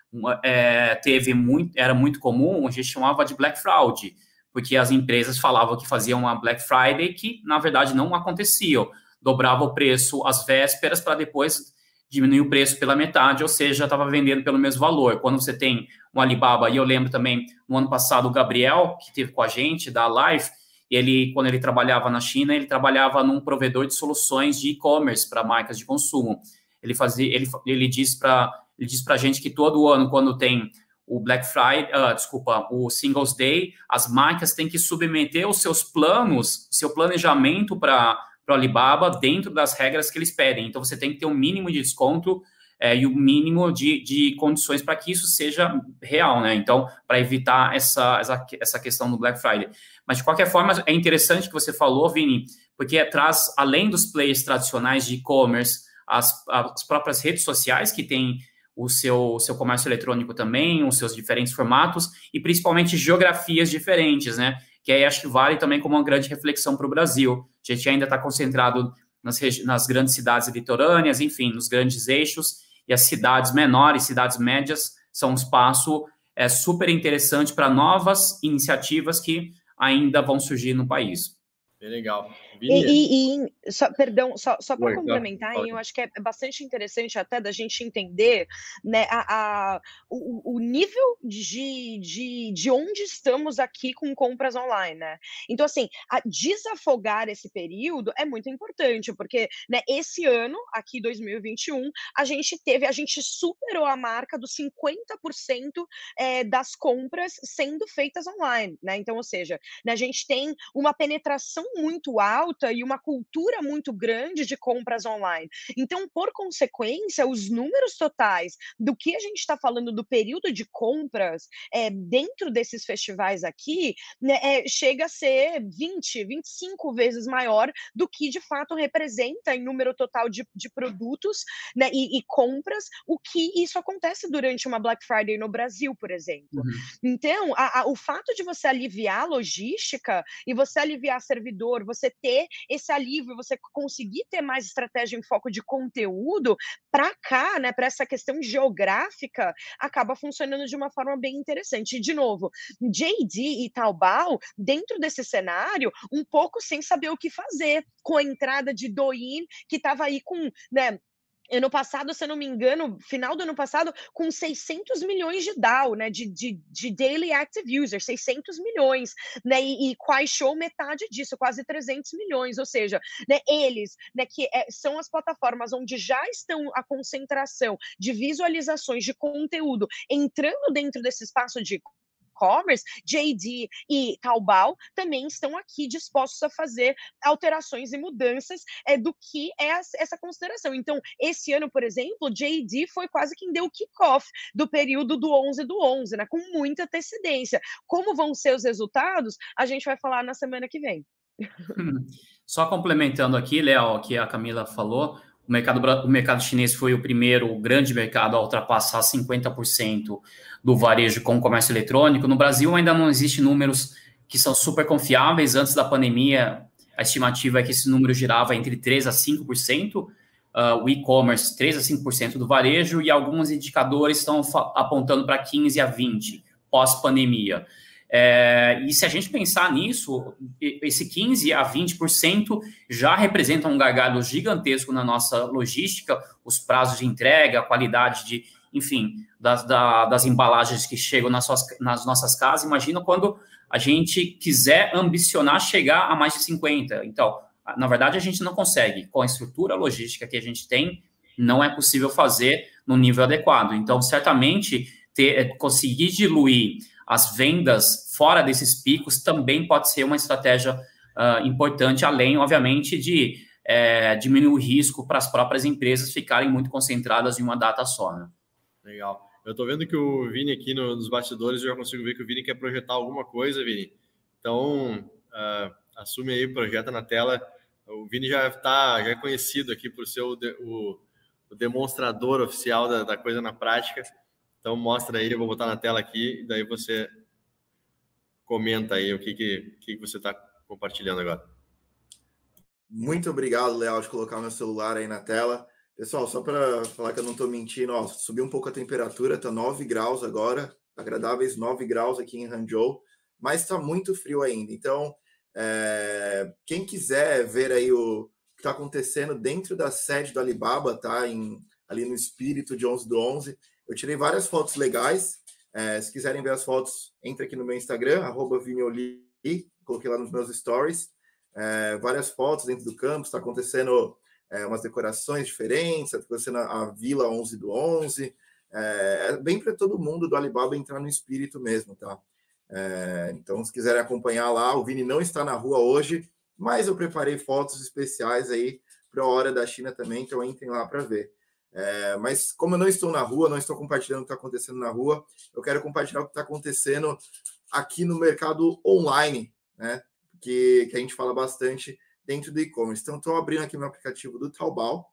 é, teve muito, era muito comum, a gente chamava de Black Fraud, porque as empresas falavam que faziam uma Black Friday que na verdade não acontecia, dobrava o preço às vésperas para depois diminuir o preço pela metade, ou seja, estava vendendo pelo mesmo valor. Quando você tem um Alibaba, e eu lembro também no ano passado o Gabriel, que teve com a gente, da Life, ele, quando ele trabalhava na China, ele trabalhava num provedor de soluções de e-commerce para marcas de consumo. Ele fazia, ele, ele disse para ele diz para a gente que todo ano, quando tem o Black Friday, uh, desculpa, o Singles Day, as marcas têm que submeter os seus planos, seu planejamento para o Alibaba dentro das regras que eles pedem. Então, você tem que ter um mínimo de desconto é, e o um mínimo de, de condições para que isso seja real, né? Então, para evitar essa, essa, essa questão do Black Friday. Mas, de qualquer forma, é interessante que você falou, Vini, porque traz, além dos players tradicionais de e-commerce, as, as próprias redes sociais que têm o seu, seu comércio eletrônico também, os seus diferentes formatos e principalmente geografias diferentes, né? Que aí acho que vale também como uma grande reflexão para o Brasil. A gente ainda está concentrado nas, nas grandes cidades litorâneas, enfim, nos grandes eixos, e as cidades menores, cidades médias, são um espaço é, super interessante para novas iniciativas que ainda vão surgir no país. Bem legal. E, e, e, só, perdão, só, só para complementar, eu acho que é bastante interessante até da gente entender né, a, a o, o, nível de, de, de onde estamos aqui com compras online, né? Então, assim, desafogar esse período é muito importante, porque né, esse ano, aqui 2021, a gente teve, a gente superou a marca dos 50% é, das compras sendo feitas online, né? Então, ou seja, né, a gente tem uma penetração muito alta alta e uma cultura muito grande de compras online. Então, por consequência, os números totais do que a gente está falando do período de compras é, dentro desses festivais aqui né, é, chega a ser 20, 25 vezes maior do que de fato representa em número total de, de produtos né, e, e, compras, o que isso acontece durante uma Black Friday no Brasil, por exemplo. Uhum. Então, a, a, o fato de você aliviar a logística e você aliviar servidor, você ter ter esse alívio, você conseguir ter mais estratégia em foco de conteúdo, para cá, né, para essa questão geográfica, acaba funcionando de uma forma bem interessante. E, de novo, JD e Taobao, dentro desse cenário, um pouco sem saber o que fazer, com a entrada de Douyin, que estava aí com, né, ano passado, se eu não me engano, final do ano passado, com 600 milhões de DAO, né, de, de, de Daily Active Users, 600 milhões, né, e, e Show metade disso, quase 300 milhões, ou seja, né, eles, né, que é, são as plataformas onde já estão a concentração de visualizações de conteúdo entrando dentro desse espaço de e-commerce, JD e Taobao também estão aqui dispostos a fazer alterações e mudanças é, do que é essa consideração. Então, esse ano, por exemplo, JD foi quase quem deu o kickoff do período do 11 do 11, né, com muita antecedência. Como vão ser os resultados, a gente vai falar na semana que vem. Só complementando aqui, Léo, que a Camila falou, o mercado, o mercado chinês foi o primeiro grande mercado a ultrapassar 50% do varejo com comércio eletrônico. No Brasil ainda não existem números que são super confiáveis. Antes da pandemia, a estimativa é que esse número girava entre 3% a 5%, uh, o e-commerce 3% a 5% do varejo, e alguns indicadores estão apontando para 15% a 20% pós-pandemia. É, e se a gente pensar nisso, esse 15% a 20% já representa um gargalo gigantesco na nossa logística, os prazos de entrega, a qualidade de, enfim, das, da, das embalagens que chegam nas, suas, nas nossas casas. Imagina quando a gente quiser ambicionar chegar a mais de 50%. Então, na verdade, a gente não consegue. Com a estrutura logística que a gente tem, não é possível fazer no nível adequado. Então, certamente, ter, conseguir diluir as vendas fora desses picos também pode ser uma estratégia uh, importante, além, obviamente, de é, diminuir o risco para as próprias empresas ficarem muito concentradas em uma data só. Né? Legal. Eu estou vendo que o Vini aqui nos bastidores, eu já consigo ver que o Vini quer projetar alguma coisa, Vini. Então, uh, assume aí, projeta na tela. O Vini já está já é conhecido aqui por ser o, de, o, o demonstrador oficial da, da coisa na prática. Então mostra aí, eu vou botar na tela aqui, e daí você comenta aí o que, que, que você está compartilhando agora. Muito obrigado, Leal, de colocar meu celular aí na tela. Pessoal, só para falar que eu não estou mentindo, ó, subiu um pouco a temperatura, está 9 graus agora, agradáveis 9 graus aqui em Hangzhou, mas está muito frio ainda. Então, é, quem quiser ver aí o que está acontecendo dentro da sede do Alibaba, tá? Em, ali no espírito de 11 do 11, eu tirei várias fotos legais. É, se quiserem ver as fotos, entre aqui no meu Instagram, arroba coloquei lá nos meus stories. É, várias fotos dentro do campus, está acontecendo é, umas decorações diferentes, está acontecendo a, a, Vila 11 do 11. É, é bem para todo mundo do Alibaba entrar no espírito mesmo, tá? É, então, se quiserem acompanhar lá, o Vini não está na rua hoje, mas eu preparei fotos especiais aí para a hora da China também, então entrem lá para ver. É, mas como eu não estou na rua, não estou compartilhando o que está acontecendo na rua, eu quero compartilhar o que está acontecendo aqui no mercado online, né? Que, que a gente fala bastante dentro do e-commerce. Então, estou abrindo aqui meu aplicativo do Taobao.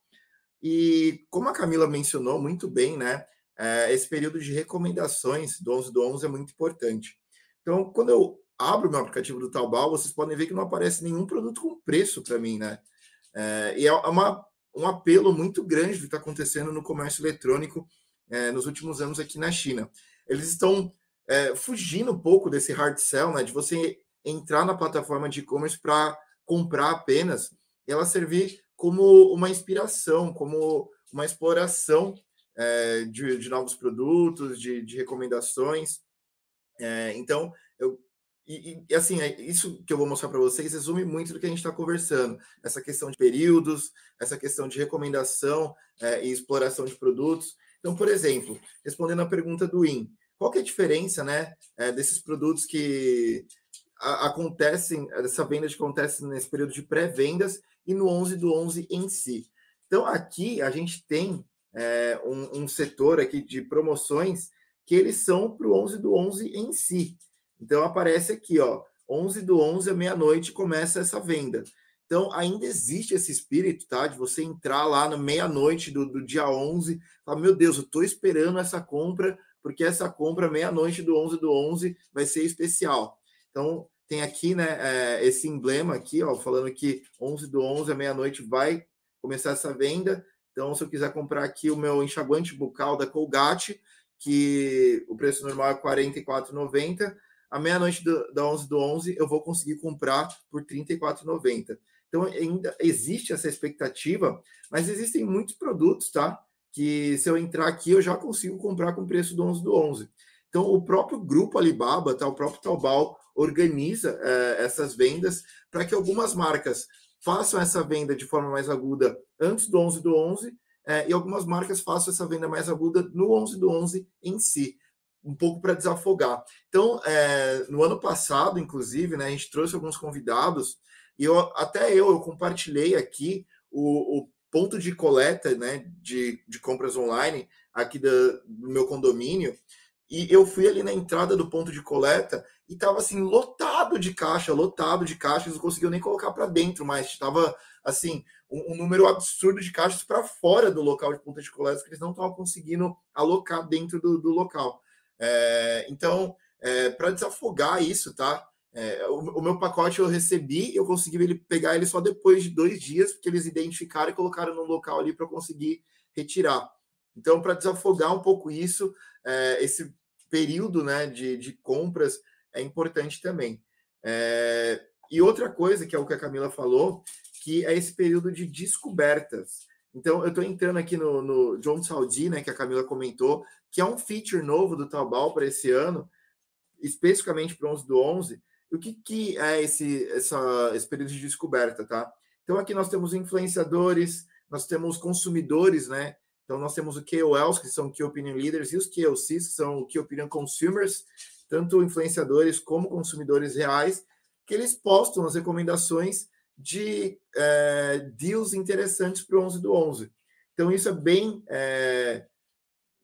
E como a Camila mencionou muito bem, né? É, esse período de recomendações do 11 do 11 é muito importante. Então, quando eu abro meu aplicativo do Taobao, vocês podem ver que não aparece nenhum produto com preço para mim, né? É, e é uma, um apelo muito grande do que está acontecendo no comércio eletrônico é, nos últimos anos aqui na China. Eles estão é, fugindo um pouco desse hard sell, né? De você entrar na plataforma de e-commerce para comprar apenas, ela servir como uma inspiração, como uma exploração é, de, de, novos produtos, de, de recomendações. É, então, eu e, e, assim, é isso que eu vou mostrar para vocês resume muito do que a gente está conversando. Essa questão de períodos, essa questão de recomendação é, e exploração de produtos. Então, por exemplo, respondendo a pergunta do IN, qual que é a diferença né, é, desses produtos que acontecem, essa venda que acontece nesse período de pré-vendas e no 11 do 11 em si? Então, aqui a gente tem é, um, um setor aqui de promoções que eles são para o 11 do 11 em si. Então aparece aqui, ó, 11 do 11 à meia-noite começa essa venda. Então ainda existe esse espírito, tá? De você entrar lá na meia-noite do, do dia 11, falar, meu Deus, eu estou esperando essa compra, porque essa compra meia-noite do 11 do 11 vai ser especial. Então tem aqui, né, é, esse emblema aqui, ó, falando que 11 do 11 à meia-noite vai começar essa venda. Então, se eu quiser comprar aqui o meu enxaguante bucal da Colgate, que o preço normal é R$ 44,90, à meia-noite da 11 do 11 eu vou conseguir comprar por R$ 34,90. Então ainda existe essa expectativa, mas existem muitos produtos, tá? Que se eu entrar aqui eu já consigo comprar com preço do 11 do 11. Então o próprio grupo Alibaba, tá? O próprio Taobao organiza é, essas vendas para que algumas marcas façam essa venda de forma mais aguda antes do 11 do 11 é, e algumas marcas façam essa venda mais aguda no 11 do 11 em si um pouco para desafogar. Então, é, no ano passado, inclusive, né, a gente trouxe alguns convidados e eu, até eu, eu compartilhei aqui o, o ponto de coleta né, de, de compras online aqui do meu condomínio e eu fui ali na entrada do ponto de coleta e estava assim lotado de caixa, lotado de caixas, não conseguiu nem colocar para dentro, mas estava assim um, um, número absurdo de caixas para fora do local de ponta de coleta que eles não estavam conseguindo alocar dentro do, do local. É, então, é, para desafogar isso, tá? É, o, o, meu pacote eu recebi, eu consegui ele, pegar ele só depois de dois dias, porque eles identificaram e colocaram no local ali para eu conseguir retirar. Então, para desafogar um pouco isso, é, esse período né, de, de compras é importante também. É, e outra coisa, que é o que a Camila falou, que é esse período de descobertas. Então, eu estou entrando aqui no, no John Saudi, né, que a Camila comentou, que é um feature novo do Taobao para esse ano, especificamente para o 11 do 11. O que, que é esse, essa, esse período de descoberta, tá? Então, aqui nós temos influenciadores, nós temos consumidores, né? Então, nós temos o KOLs, que são Key Opinion Leaders, e os KOCs, que são o Key Opinion Consumers, tanto influenciadores como consumidores reais, que eles postam as recomendações de é, deals interessantes para o 11 do 11. Então, isso é bem é,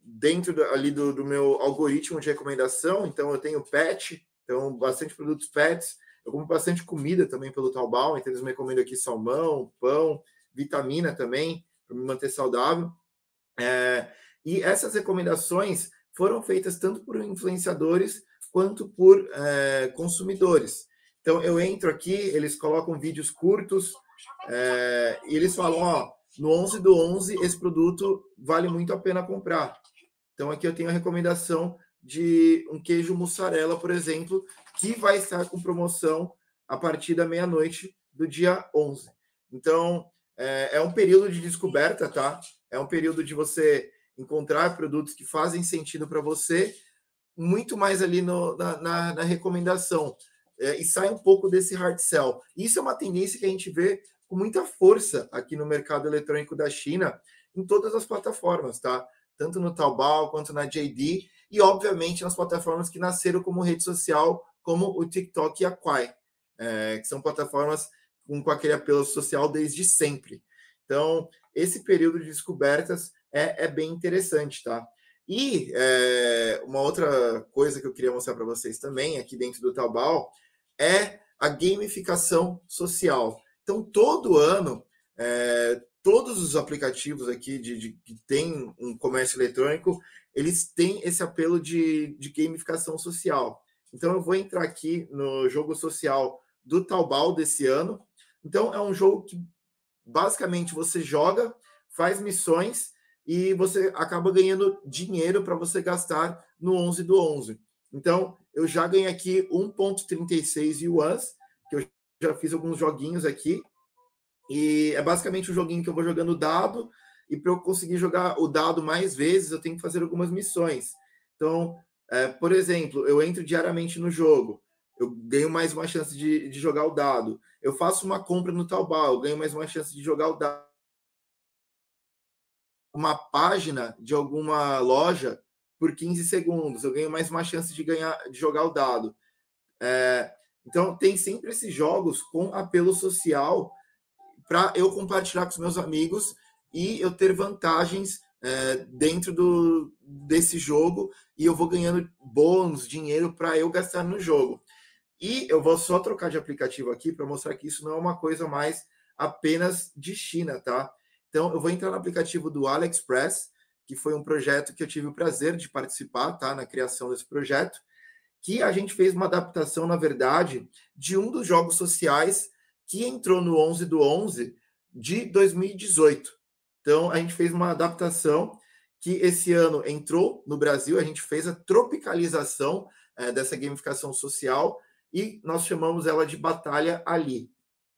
dentro do, ali do, do, meu algoritmo de recomendação. Então, eu tenho pet, então, bastante produtos pets. Eu como bastante comida também pelo Taobao, então eles me recomendam aqui salmão, pão, vitamina também, para me manter saudável. É, e essas recomendações foram feitas tanto por influenciadores quanto por é, consumidores. Então, eu entro aqui, eles colocam vídeos curtos é, e eles falam: ó, no 11 do 11, esse produto vale muito a pena comprar. Então, aqui eu tenho a recomendação de um queijo mussarela, por exemplo, que vai estar com promoção a partir da meia-noite do dia 11. Então, é, é, um período de descoberta, tá? É um período de você encontrar produtos que fazem sentido para você, muito mais ali no, na, na, na recomendação é, e sai um pouco desse hard sell. Isso é uma tendência que a gente vê com muita força aqui no mercado eletrônico da China, em todas as plataformas, tá? Tanto no Taobao quanto na JD, e obviamente nas plataformas que nasceram como rede social, como o TikTok e a Quai, é, que são plataformas com, com aquele apelo social desde sempre. Então, esse período de descobertas é, é bem interessante, tá? E é, uma outra coisa que eu queria mostrar para vocês também, aqui dentro do Taobao, é a gamificação social. Então, todo ano, é, todos os aplicativos aqui de, de, que tem um comércio eletrônico, eles têm esse apelo de, de gamificação social. Então, eu vou entrar aqui no jogo social do Taobao desse ano. Então, é um jogo que basicamente você joga, faz missões e você acaba ganhando dinheiro para você gastar no 11 do 11. Então, eu já ganhei aqui 1.36 yuans, que eu já fiz alguns joguinhos aqui. E é basicamente um joguinho que eu vou jogando dado, e para eu conseguir jogar o dado mais vezes, eu tenho que fazer algumas missões. Então, é, por exemplo, eu entro diariamente no jogo, eu ganho mais uma chance de, de jogar o dado. Eu faço uma compra no Taobao, eu ganho mais uma chance de jogar o dado uma página de alguma loja por 15 segundos. Eu ganho mais uma chance de ganhar, de jogar o dado. É, então tem sempre esses jogos com apelo social para eu compartilhar com os meus amigos e eu ter vantagens é, dentro do, desse jogo e eu vou ganhando bônus, dinheiro para eu gastar no jogo. E eu vou só trocar de aplicativo aqui para mostrar que isso não é uma coisa mais apenas de China, tá? Então, eu vou entrar no aplicativo do AliExpress, que foi um projeto que eu tive o prazer de participar, tá? Na criação desse projeto, que a gente fez uma adaptação, na verdade, de um dos jogos sociais que entrou no 11 do 11 de 2018. Então, a gente fez uma adaptação que esse ano entrou no Brasil, a gente fez a tropicalização é, dessa gamificação social e nós chamamos ela de Batalha Ali.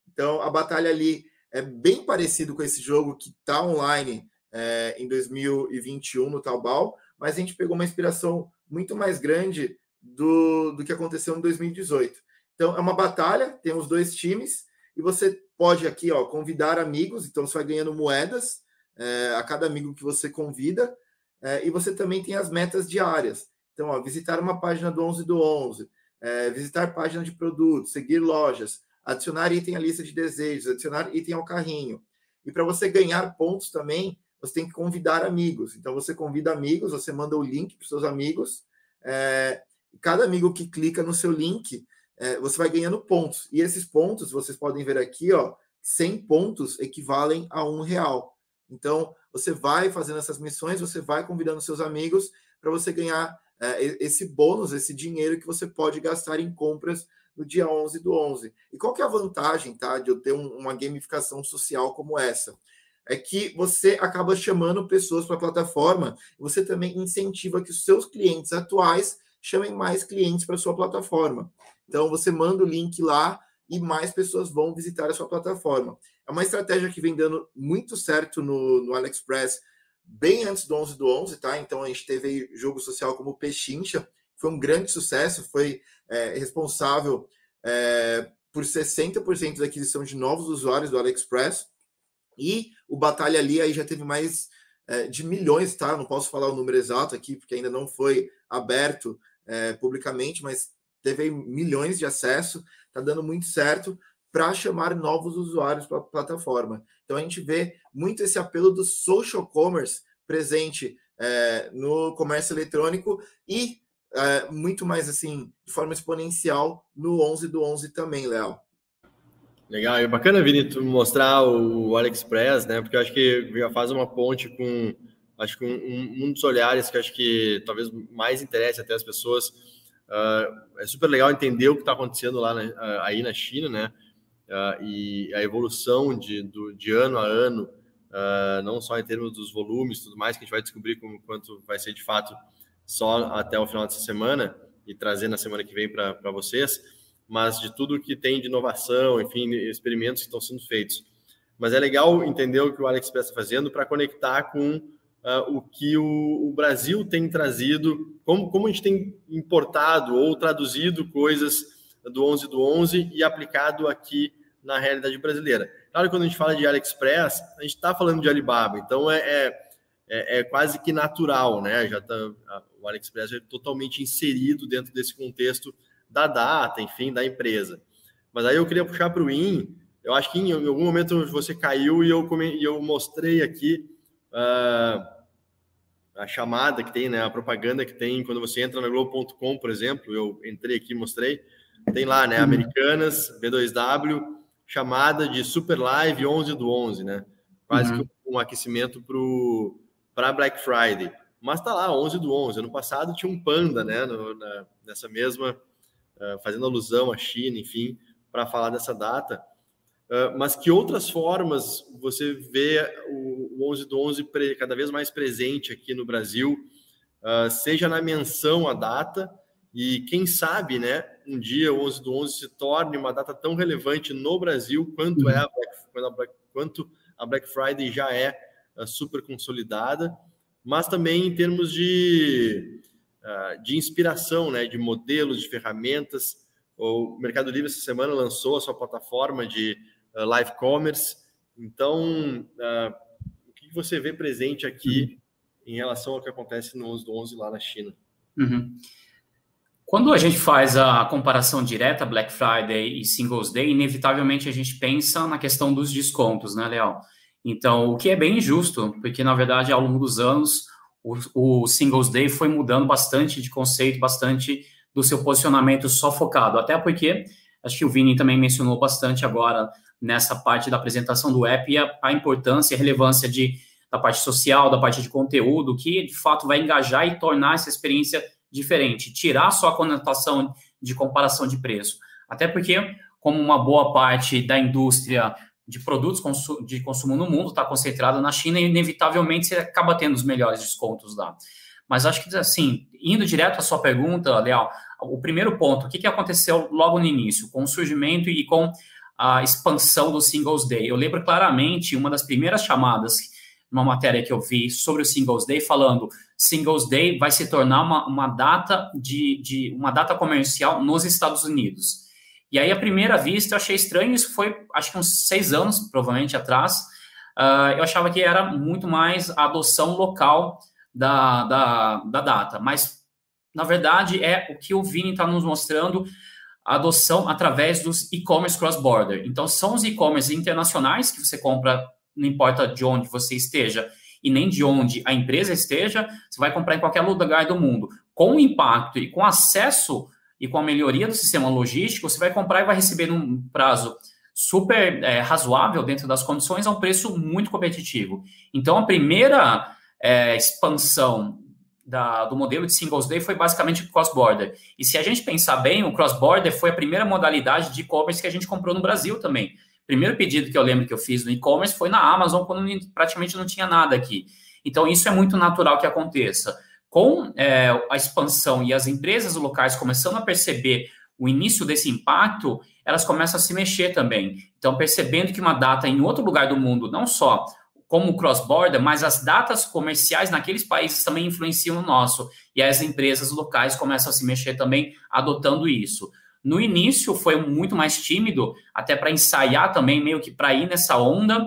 Então, a Batalha Ali é bem parecido com esse jogo que está online é, em 2021 no Taobao, mas a gente pegou uma inspiração muito mais grande do, do que aconteceu em 2018. Então, é uma batalha, tem os dois times, e você pode aqui ó, convidar amigos, então você vai ganhando moedas é, a cada amigo que você convida, é, e você também tem as metas diárias. Então, ó, visitar uma página do 11 do 11, é, visitar página de produtos, seguir lojas, adicionar item à lista de desejos, adicionar item ao carrinho. E para você ganhar pontos também, você tem que convidar amigos. Então você convida amigos, você manda o link para seus amigos. É, cada amigo que clica no seu link, é, você vai ganhando pontos. E esses pontos, vocês podem ver aqui, ó, 100 pontos equivalem a um real. Então você vai fazendo essas missões, você vai convidando seus amigos para você ganhar é, esse bônus, esse dinheiro que você pode gastar em compras no dia 11 do 11. E qual que é a vantagem, tá, de eu ter um, uma gamificação social como essa? É que você acaba chamando pessoas para a plataforma você também incentiva que os seus clientes atuais chamem mais clientes para sua plataforma. Então você manda o link lá e mais pessoas vão visitar a sua plataforma. É uma estratégia que vem dando muito certo no, no AliExpress bem antes do 11 do 11, tá? Então a gente teve jogo social como Pechincha, foi um grande sucesso, foi é, responsável é, por 60% da aquisição de novos usuários do AliExpress. E o Batalha ali aí já teve mais é, de milhões, tá? Não posso falar o número exato aqui, porque ainda não foi aberto é, publicamente, mas teve milhões de acesso, tá dando muito certo para chamar novos usuários para a plataforma. Então a gente vê muito esse apelo do social commerce presente é, no comércio eletrônico e é, muito mais assim, de forma exponencial no 11 do 11 também, Léo. Legal, é bacana, Vini, tu mostrar o AliExpress, né? Porque eu acho que já faz uma ponte com, acho que um, um dos olhares que acho que talvez mais interesse até as pessoas. Uh, é super legal entender o que está acontecendo lá na, uh, aí na China, né? Uh, e a evolução de, do, de ano a ano, não só em termos dos volumes, tudo mais que a gente vai descobrir como quanto vai ser de fato só até o final dessa semana e trazer na semana que vem para vocês, mas de tudo que tem de inovação, enfim, experimentos que estão sendo feitos. Mas é legal entender o que o AliExpress está fazendo para conectar com uh, o que o, o, Brasil tem trazido, como, como a gente tem importado ou traduzido coisas do 11 do 11 e aplicado aqui na realidade brasileira. Claro quando a gente fala de AliExpress, a gente está falando de Alibaba, então é, é é, é quase que natural, né? Já tá, o AliExpress é totalmente inserido dentro desse contexto da data, enfim, da empresa. Mas aí eu queria puxar para o IN eu acho que em algum momento você caiu e eu, come, eu mostrei aqui uh, a chamada que tem, né, a propaganda que tem quando você entra na Globo.com, por exemplo. Eu entrei aqui e mostrei. Tem lá, né, uhum. Americanas, B2W, chamada de Super Live 11 do 11, né? Quase uhum. que um aquecimento para Black Friday. Mas tá lá, 11 do 11. Ano passado tinha um panda, né, no, na, nessa mesma, fazendo alusão à China, enfim, para falar dessa data. Uh, mas que outras formas você vê o, o 11 do 11 pre, cada vez mais presente aqui no Brasil, uh, seja na menção à data, e quem sabe, né, um dia o 11 do 11 se torne uma data tão relevante no Brasil quanto é a Black, a Black, quanto a Black Friday já é super consolidada, mas também em termos de, de inspiração, né, de modelos, de ferramentas. O Mercado Livre essa semana lançou a sua plataforma de uh, live commerce. Então, o que você vê presente aqui uhum. em relação ao que acontece no 11 do 11 lá na China? Uhum. Quando a gente faz a comparação direta Black Friday e Singles Day, inevitavelmente a gente pensa na questão dos descontos, né, Leal? Então, o que é bem injusto, porque na verdade ao longo dos anos o, o Singles Day foi mudando bastante de conceito, bastante do seu posicionamento só focado, até porque acho que o Vini também mencionou bastante agora nessa parte da apresentação do app e a, a importância e relevância de, da parte social, da parte de conteúdo, que de fato vai engajar e tornar essa experiência diferente, tirar só a conotação de comparação de preço. Até porque, como uma boa parte da indústria de produtos de consumo no mundo está concentrada na China, e inevitavelmente você acaba tendo os melhores descontos lá. Mas acho que, assim, indo direto à sua pergunta, Leal, o primeiro ponto, o que, que aconteceu logo no início, com o surgimento e com a expansão do Singles Day? Eu lembro claramente uma das primeiras chamadas uma matéria que eu vi sobre o Singles Day, falando Singles Day vai se tornar uma, uma data de, de uma data comercial nos Estados Unidos. E aí, à primeira vista, eu achei estranho, isso foi, acho que uns seis anos, provavelmente, atrás, uh, eu achava que era muito mais a adoção local da, da, da data, mas, na verdade, é o que o Vini está nos mostrando, a adoção através dos e-commerce cross-border. Então, são os e-commerce internacionais que você compra não importa de onde você esteja e nem de onde a empresa esteja, você vai comprar em qualquer lugar do mundo. Com impacto e com acesso e com a melhoria do sistema logístico, você vai comprar e vai receber num prazo super é, razoável dentro das condições a um preço muito competitivo. Então, a primeira é, expansão da, do modelo de Singles Day foi basicamente cross-border. E se a gente pensar bem, o cross-border foi a primeira modalidade de e-commerce que a gente comprou no Brasil também primeiro pedido que eu lembro que eu fiz no e-commerce foi na Amazon, quando praticamente não tinha nada aqui. Então, isso é muito natural que aconteça. Com é, a expansão e as empresas locais começando a perceber o início desse impacto, elas começam a se mexer também. Então, percebendo que uma data em outro lugar do mundo, não só como cross-border, mas as datas comerciais naqueles países também influenciam no nosso. E as empresas locais começam a se mexer também, adotando isso. No início foi muito mais tímido, até para ensaiar também, meio que para ir nessa onda.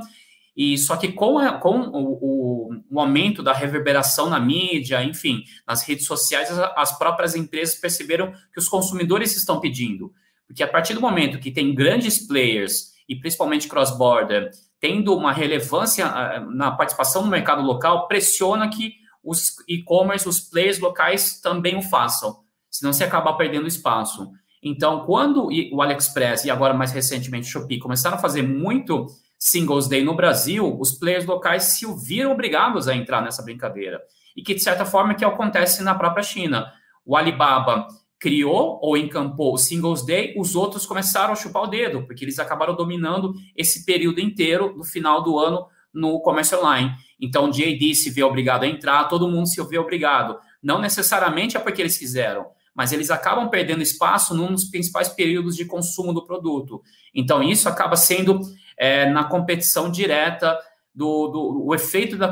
E só que com, a, com o, o, o, aumento da reverberação na mídia, enfim, nas redes sociais, as, as próprias empresas perceberam que os consumidores estão pedindo. Porque a partir do momento que tem grandes players, e principalmente cross-border, tendo uma relevância ah, na participação no mercado local, pressiona que os e-commerce, os players locais também o façam, senão se acaba perdendo espaço. Então, quando o AliExpress e agora mais recentemente o Shopee começaram a fazer muito Singles Day no Brasil, os players locais se viram obrigados a entrar nessa brincadeira. E que, de certa forma, é que acontece na própria China. O Alibaba criou ou encampou o Singles Day, os outros começaram a chupar o dedo, porque eles acabaram dominando esse período inteiro do final do ano no comércio online. Então, o JD se vê obrigado a entrar, todo mundo se vê obrigado. Não necessariamente é porque eles quiseram, mas eles acabam perdendo espaço num dos principais períodos de consumo do produto. Então, isso acaba sendo é, na competição direta, do, do o efeito da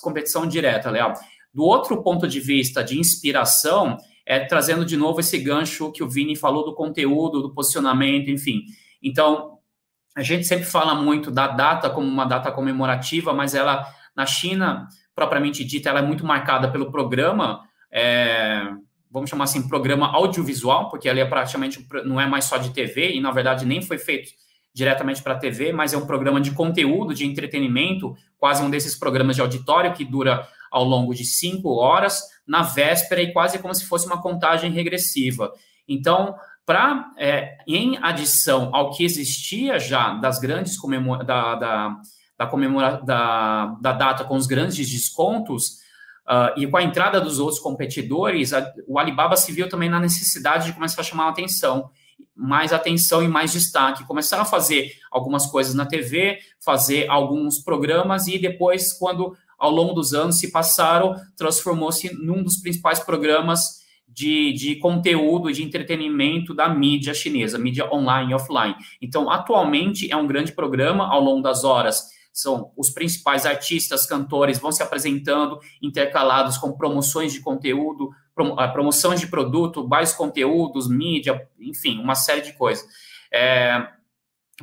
competição direta, Leal. Do outro ponto de vista de inspiração, é trazendo de novo esse gancho que o Vini falou do conteúdo, do posicionamento, enfim. Então, a gente sempre fala muito da data como uma data comemorativa, mas ela, na China, propriamente dita, ela é muito marcada pelo programa. É, vamos chamar assim, programa audiovisual, porque ali é praticamente, não é mais só de TV, e na verdade nem foi feito diretamente para a TV, mas é um programa de conteúdo, de entretenimento, quase um desses programas de auditório que dura ao longo de cinco horas, na véspera, e quase como se fosse uma contagem regressiva. Então, para é, em adição ao que existia já das grandes comemora da, da, da, comemora da, da data com os grandes descontos, Uh, e com a entrada dos outros competidores, a, o Alibaba se viu também na necessidade de começar a chamar a atenção, mais atenção e mais destaque. Começaram a fazer algumas coisas na TV, fazer alguns programas e depois, quando ao longo dos anos se passaram, transformou-se num dos principais programas de, de conteúdo, de entretenimento da mídia chinesa, mídia online e offline. Então, atualmente é um grande programa ao longo das horas são os principais artistas, cantores vão se apresentando, intercalados com promoções de conteúdo, promoções de produto, vários conteúdos, mídia, enfim, uma série de coisas. É,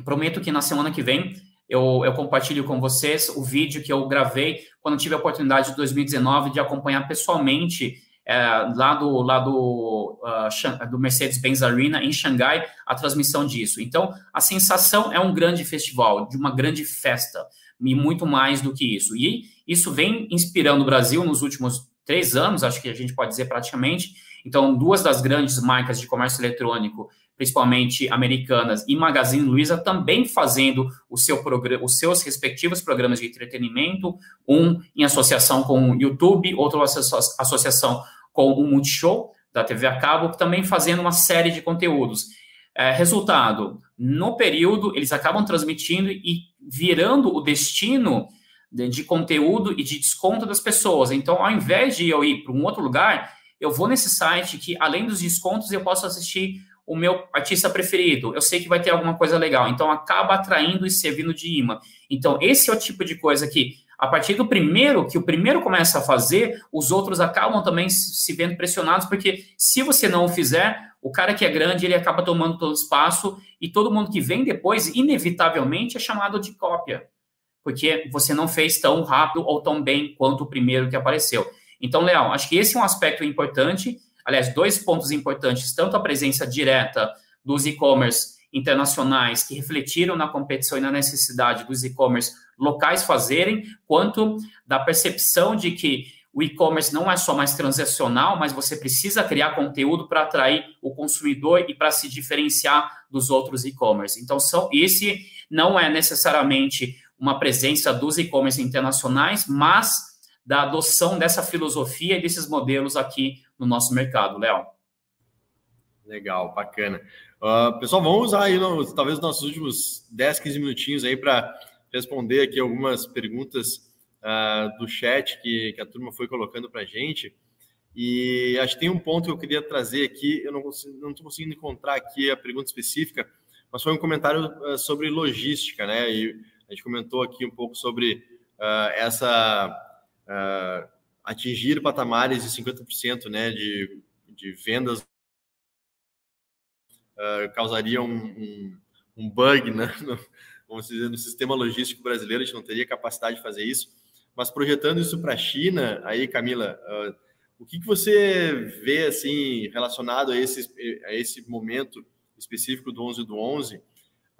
prometo que na semana que vem eu, eu, compartilho com vocês o vídeo que eu gravei quando tive a oportunidade de 2019 de acompanhar pessoalmente é, lá do, lá do, uh, do Mercedes-Benz Arena em Xangai a transmissão disso. Então, a sensação é um grande festival, de uma grande festa e muito mais do que isso. E isso vem inspirando o Brasil nos últimos três anos, acho que a gente pode dizer praticamente. Então, duas das grandes marcas de comércio eletrônico, principalmente americanas, e Magazine Luiza também fazendo o seu os seus respectivos programas de entretenimento, um em associação com o YouTube, outro associação com o Multishow da TV a cabo, também fazendo uma série de conteúdos. É, resultado, no período, eles acabam transmitindo e virando o destino de, conteúdo e de desconto das pessoas. Então, ao invés de eu ir para um outro lugar, eu vou nesse site que, além dos descontos, eu posso assistir o meu artista preferido. Eu sei que vai ter alguma coisa legal. Então, acaba atraindo e servindo de imã. Então, esse é o tipo de coisa que, a partir do primeiro, que o primeiro começa a fazer, os outros acabam também se vendo pressionados, porque se você não o fizer, o cara que é grande, ele acaba tomando todo o espaço e todo mundo que vem depois, inevitavelmente, é chamado de cópia, porque você não fez tão rápido ou tão bem quanto o primeiro que apareceu. Então, Leal, acho que esse é um aspecto importante. Aliás, dois pontos importantes, tanto a presença direta dos e-commerce internacionais que refletiram na competição e na necessidade dos e-commerce locais fazerem, quanto da percepção de que o e-commerce não é só mais transacional, mas você precisa criar conteúdo para atrair o consumidor e para se diferenciar dos outros e-commerce. Então, são, esse não é necessariamente uma presença dos e-commerce internacionais, mas da adoção dessa filosofia e desses modelos aqui no nosso mercado, Léo. Legal, bacana. Uh, pessoal, vamos usar aí no, talvez nossos últimos 10, 15 minutinhos aí para responder aqui algumas perguntas uh, do chat que, que, a turma foi colocando para a gente. E acho que tem um ponto que eu queria trazer aqui, eu não estou conseguindo encontrar aqui a pergunta específica, mas foi um comentário uh, sobre logística, né? E a gente comentou aqui um pouco sobre uh, essa atingir patamares de 50% né, de, de vendas uh, causaria um, um, um, bug né, no, vamos dizer, no sistema logístico brasileiro, a gente não teria capacidade de fazer isso. Mas projetando isso para a China, aí, Camila, uh, o que, que você vê assim relacionado a esse, a esse momento específico do 11 do 11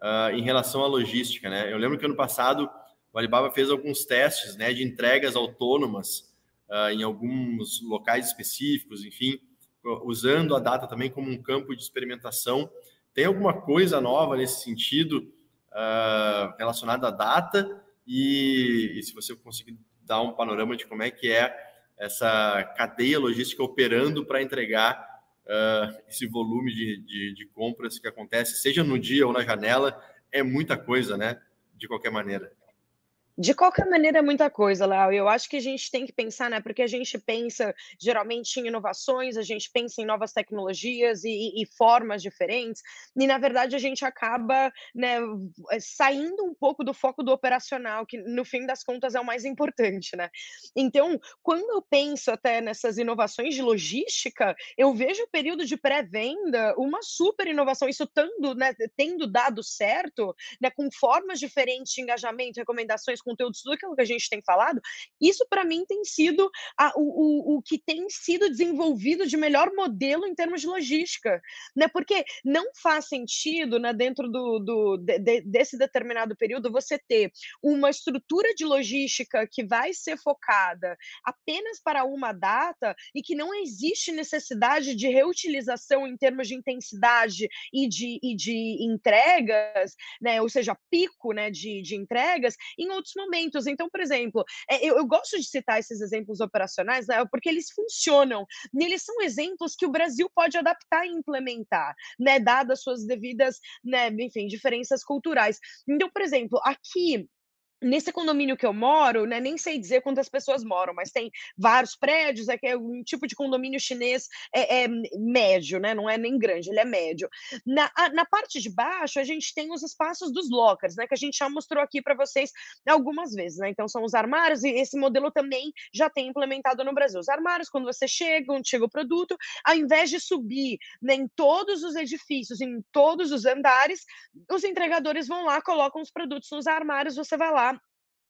uh, em relação à logística, né? Eu lembro que ano passado o Alibaba fez alguns testes, né, de entregas autônomas uh, em alguns locais específicos, enfim, usando a data também como um campo de experimentação. Tem alguma coisa nova nesse sentido uh, relacionada à data? E, e se você conseguir dar um panorama de como é que é essa cadeia logística operando para entregar uh, esse volume de, de, de, compras que acontece, seja no dia ou na janela, é muita coisa, né? De qualquer maneira. De qualquer maneira, é muita coisa, Léo. Eu acho que a gente tem que pensar, né? Porque a gente pensa geralmente em inovações, a gente pensa em novas tecnologias e, e formas diferentes, e na verdade a gente acaba né, eh, saindo um pouco do foco do operacional, que no fim das contas é o mais importante, né? Então, quando eu penso até nessas inovações de logística, eu vejo o período de pré-venda uma super inovação, isso tendo, né, tendo dado certo, né, com formas diferentes de engajamento, recomendações conteúdos, tudo aquilo que a gente tem falado, isso para mim tem sido a, o, o, o que tem sido desenvolvido de melhor modelo em termos de logística, né? Porque não faz sentido, né, dentro do, do de, desse determinado período, você ter uma estrutura de logística que vai ser focada apenas para uma data e que não existe necessidade de reutilização em termos de intensidade e de, e de entregas, né? Ou seja, pico né, de, de entregas em outros momentos. Então, por exemplo, é, eu, eu gosto de citar esses exemplos operacionais né, porque eles funcionam. Eles são exemplos que o Brasil pode adaptar e implementar, né? Dadas suas devidas, né, enfim, diferenças culturais. Então, por exemplo, aqui Nesse condomínio que eu moro, né, nem sei dizer quantas pessoas moram, mas tem vários prédios, é que é um tipo de condomínio chinês é, é médio, né, não é nem grande, ele é médio. Na, a, na parte de baixo, a gente tem os espaços dos lockers, né, que a gente já mostrou aqui para vocês algumas vezes, né, então são os armários, e esse modelo também já tem implementado no Brasil. Os armários, quando você chega, onde chega o produto, ao invés de subir né, em todos os edifícios, em todos os andares, os entregadores vão lá, colocam os produtos nos armários, você vai lá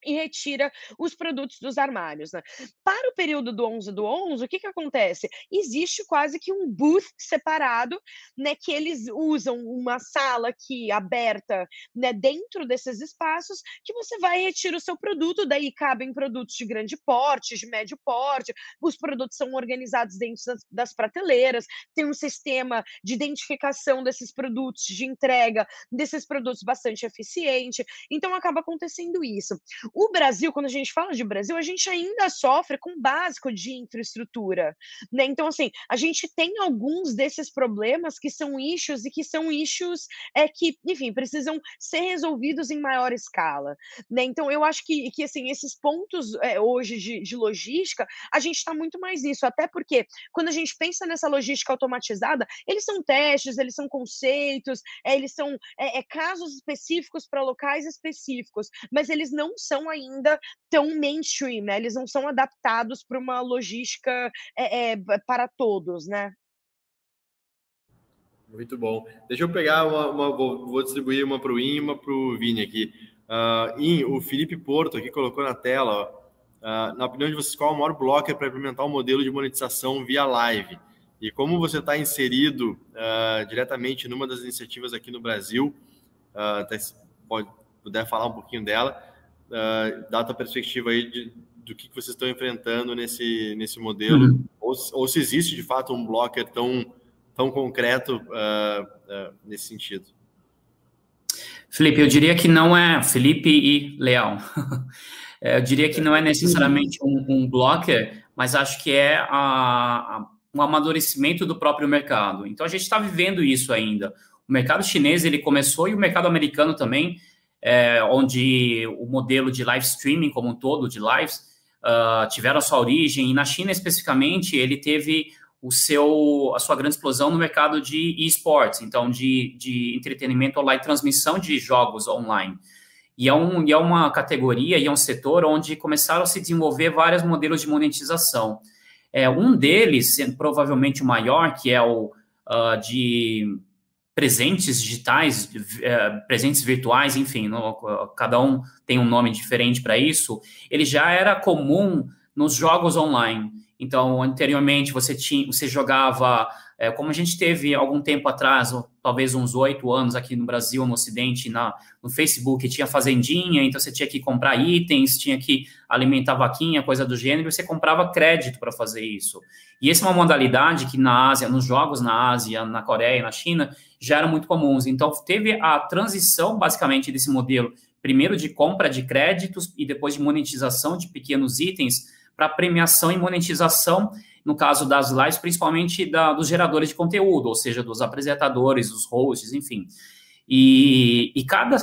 e retira os produtos dos armários. Né? Para o período do 11 do 11, o que, que acontece? Existe quase que um booth separado, né, que eles usam uma sala aqui aberta né, dentro desses espaços, que você vai e retira o seu produto, daí cabem produtos de grande porte, de médio porte, os produtos são organizados dentro das, das prateleiras, tem um sistema de identificação desses produtos, de entrega desses produtos bastante eficiente, então acaba acontecendo isso. O Brasil, quando a gente fala de Brasil, a gente ainda sofre com o básico de infraestrutura, né? Então, assim, a gente tem alguns desses problemas que são issues e que são issues é, que, enfim, precisam ser resolvidos em maior escala, né? Então, eu acho que, que assim, esses pontos é, hoje de, de logística, a gente está muito mais nisso, até porque quando a gente pensa nessa logística automatizada, eles são testes, eles são conceitos, é, eles são é, é casos específicos para locais específicos, mas eles não são ainda tão mainstream, né? Eles não são adaptados para uma logística é, é, para todos, né? Muito bom. Deixa eu pegar uma, uma vou, vou, distribuir uma para o In uma para o Vini aqui. Uh, In, o Felipe Porto aqui colocou na tela, uh, na opinião de vocês, qual é o maior blocker para implementar um modelo de monetização via live? E como você está inserido uh, diretamente numa das iniciativas aqui no Brasil, uh, pode puder falar um pouquinho dela, uh, dá a tua perspectiva aí de, do que, que vocês estão enfrentando nesse, nesse modelo, uhum. ou, ou, se existe de fato um blocker tão, tão concreto uh, uh, nesse sentido. Felipe, eu diria que não é Felipe e Leal. eu diria que não é necessariamente um, um blocker, mas acho que é a, a, um amadurecimento do próprio mercado. Então a gente está vivendo isso ainda. O mercado chinês ele começou e o mercado americano também é, onde o modelo de live streaming como um todo, de lives, uh, tiveram a sua origem, e na China especificamente, ele teve o seu, a sua grande explosão no mercado de esportes, então de, de entretenimento online, transmissão de jogos online. E é, um, e é uma categoria e é um setor onde começaram a se desenvolver vários modelos de monetização. É, um deles, provavelmente o maior, que é o uh, de presentes digitais, é, presentes virtuais, enfim, cada um tem um nome diferente para isso, ele já era comum nos jogos online. Então, anteriormente, você, tinha, você jogava, é, como a gente teve algum tempo atrás, talvez uns oito anos aqui no Brasil, no Ocidente, na, no Facebook, tinha fazendinha, então você tinha que comprar itens, tinha que alimentar vaquinha, coisa do gênero, e você comprava crédito para fazer isso. E essa é uma modalidade que na Ásia, nos jogos na Ásia, na Coreia, na China, já eram muito comuns. Então, teve a transição, basicamente, desse modelo, primeiro de compra de créditos e depois de monetização de pequenos itens, para premiação e monetização, no caso das lives, principalmente da, dos geradores de conteúdo, ou seja, dos apresentadores, dos hosts, enfim. E, e, cada,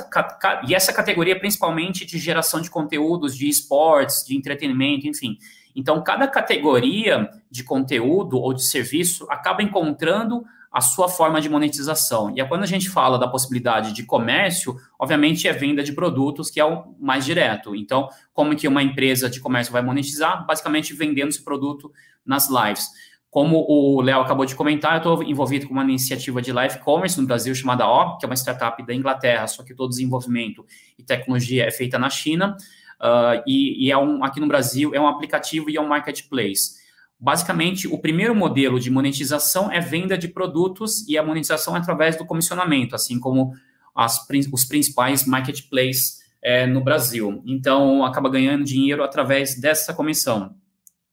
e essa categoria principalmente de geração de conteúdos, de esportes, de entretenimento, enfim. Então, cada categoria de conteúdo ou de serviço acaba encontrando a sua forma de monetização. E é quando a gente fala da possibilidade de comércio, obviamente é venda de produtos, que é o mais direto. Então, como que uma empresa de comércio vai monetizar? Basicamente vendendo esse produto nas lives. Como o Léo acabou de comentar, eu estou envolvido com uma iniciativa de live commerce no Brasil chamada O, que é uma startup da Inglaterra, só que todo desenvolvimento e tecnologia é feita na China. uh, e, e, é um, aqui no Brasil é um aplicativo e é um marketplace. Basicamente, o primeiro modelo de monetização é venda de produtos e a monetização é através do comissionamento, assim como as, os principais marketplaces é, no Brasil. Então, acaba ganhando dinheiro através dessa comissão.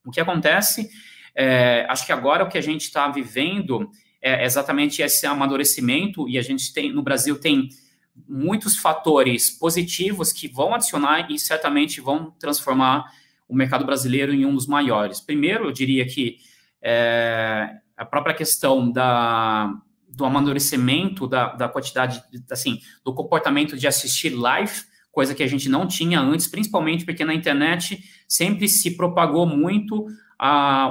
O que acontece, é, acho que agora o que a gente está vivendo é exatamente esse amadurecimento, e a gente tem, no Brasil, tem muitos fatores positivos que vão adicionar e certamente vão transformar o mercado brasileiro em um dos maiores. Primeiro, eu diria que é, a própria questão da, do amadurecimento da, da quantidade, assim, do comportamento de assistir live, coisa que a gente não tinha antes, principalmente porque na internet sempre se propagou muito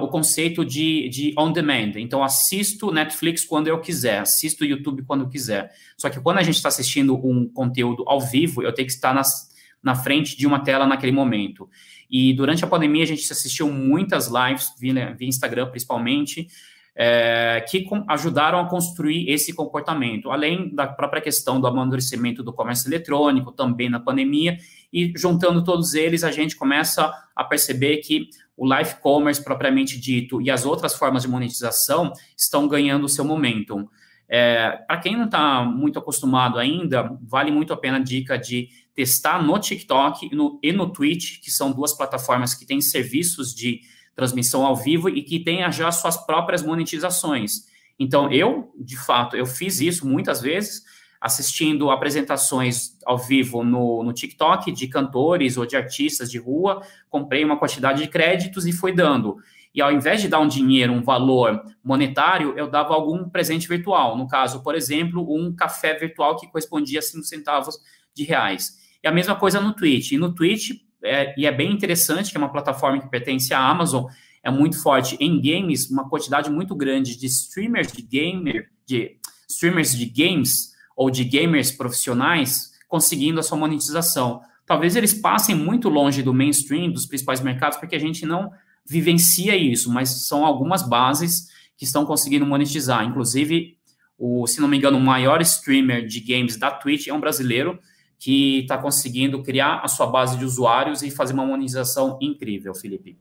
o conceito de, de on demand. Então, assisto Netflix quando eu quiser, assisto YouTube quando eu quiser. Só que quando a gente está assistindo um conteúdo ao vivo, eu tenho que estar nas, na frente de uma tela naquele momento. E durante a pandemia a gente assistiu muitas lives via, via Instagram principalmente, é, que com, ajudaram a construir esse comportamento, além da própria questão do amadurecimento do comércio eletrônico, também na pandemia, e juntando todos eles, a gente começa a perceber que o live commerce propriamente dito e as outras formas de monetização estão ganhando o seu momentum. É, Para quem não está muito acostumado ainda, vale muito a pena a dica de testar no TikTok e no, e no Twitch, que são duas plataformas que têm serviços de transmissão ao vivo e que tenha já suas próprias monetizações. Então, eu, de fato, eu fiz isso muitas vezes, assistindo apresentações ao vivo no, no TikTok de cantores ou de artistas de rua, comprei uma quantidade de créditos e fui dando. E ao invés de dar um dinheiro, um valor monetário, eu dava algum presente virtual. No caso, por exemplo, um café virtual que correspondia a 5 centavos de reais. E a mesma coisa no Twitch. E no Twitch, é, e é bem interessante, que é uma plataforma que pertence à Amazon, é muito forte em games, uma quantidade muito grande de streamers de gamer, de streamers de games ou de gamers profissionais conseguindo a sua monetização. Talvez eles passem muito longe do mainstream, dos principais mercados, porque a gente não vivencia isso, mas são algumas bases que estão conseguindo monetizar. Inclusive, o, se não me engano, o maior streamer de games da Twitch é um brasileiro, que está conseguindo criar a sua base de usuários e fazer uma monetização incrível, Felipe.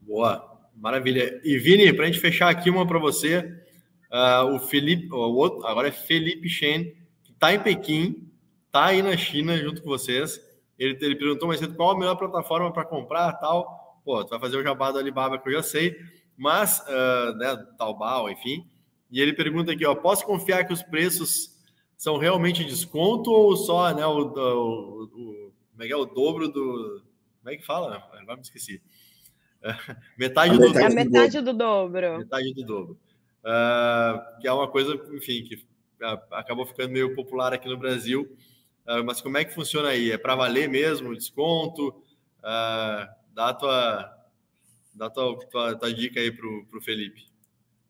Boa, maravilha. E Vini, para a gente fechar aqui uma para você, uh, o Felipe, o outro, agora é Felipe Shen, que está em Pequim, está aí na China junto com vocês. Ele, ele perguntou mais cedo qual a melhor plataforma para comprar tal. Pô, tu vai fazer o jabá do Alibaba que eu já sei, mas, uh, né, Taobao, enfim. E ele pergunta aqui, ó, posso confiar que os preços são realmente desconto ou só né, o, o, o, como é que é, o dobro do. Como é que fala? Agora me esqueci. metade, do, é metade do dobro. Metade do dobro. Uh, que é uma coisa, enfim, que acabou ficando meio popular aqui no Brasil. Uh, mas como é que funciona aí? É para valer mesmo desconto? Uh, dá a tua, dá a tua, tua, tua dica aí para o Felipe.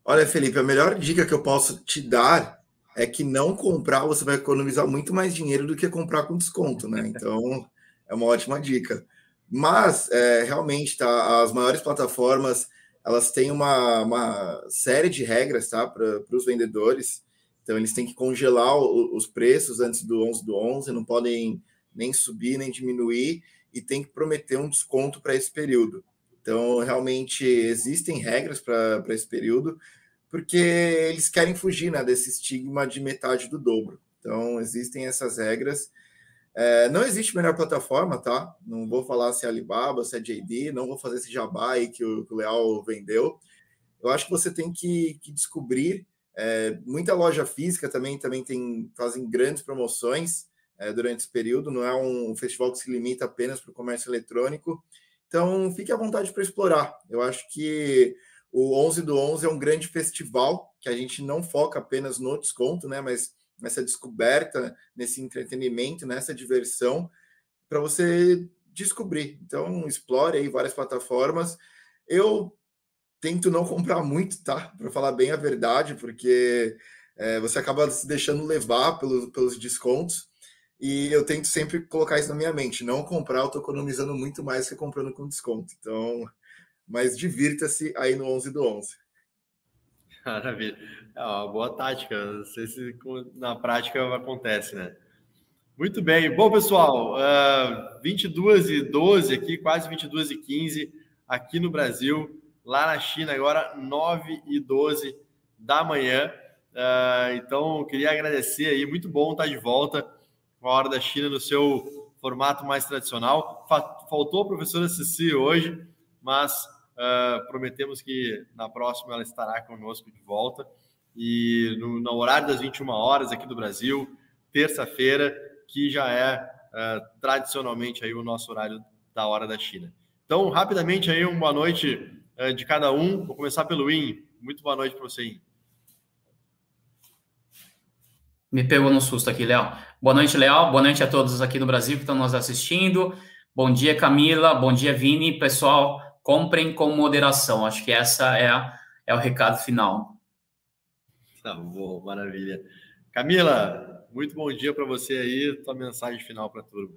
Olha, Felipe, a melhor dica que eu posso te dar é que não comprar você vai economizar muito mais dinheiro do que comprar com desconto, né? Então é uma ótima dica. Mas é, realmente, tá? As maiores plataformas elas têm uma, uma série de regras, tá? Para os vendedores. Então eles têm que congelar o, os preços antes do 11 do 11, não podem nem subir nem diminuir e tem que prometer um desconto para esse período. Então realmente existem regras para esse período porque eles querem fugir né, desse estigma de metade do dobro. Então, existem essas regras. É, não existe melhor plataforma, tá? Não vou falar se é Alibaba, se é JD, não vou fazer esse jabá aí que o, que o Leal vendeu. Eu acho que você tem que, que descobrir. É, muita loja física também, também tem, fazem grandes promoções é, durante esse período. Não é um festival que se limita apenas para o comércio eletrônico. Então, fique à vontade para explorar. Eu acho que o 11 do 11 é um grande festival que a gente não foca apenas no desconto, né, mas nessa descoberta, nesse entretenimento, nessa diversão, para você descobrir. Então, explore aí várias plataformas. Eu tento não comprar muito, tá? Para falar bem a verdade, porque é, você acaba se deixando levar pelos, pelos descontos. E eu tento sempre colocar isso na minha mente. Não comprar, eu estou economizando muito mais que comprando com desconto. Então, mas divirta-se aí no 11 do 11. Maravilha. É uma boa tática. Não sei se na prática acontece, né? Muito bem. Bom, pessoal, uh, 22 e 12 aqui, quase 22 e 15 aqui no Brasil. Lá na China, agora 9 e 12 da manhã. Uh, então, queria agradecer aí. Muito bom estar de volta a Hora da China no seu formato mais tradicional. Faltou a professora Ceci hoje, mas uh, prometemos que na próxima ela estará conosco de volta. E no, no horário das 21 horas aqui do Brasil, terça-feira, que já é uh, tradicionalmente aí o nosso horário da hora da China. Então, rapidamente aí, uma boa noite uh, de cada um. Vou começar pelo In. Muito boa noite para você, In. Me pegou no susto aqui, Léo. Boa noite, Léo. Boa noite a todos aqui no Brasil que estão nos assistindo. Bom dia, Camila. Bom dia, Vini. Pessoal, comprem com moderação. Acho que essa é, a, é o recado final. Tá bom, maravilha. Camila, muito bom dia para você aí. Tua mensagem final para a turma.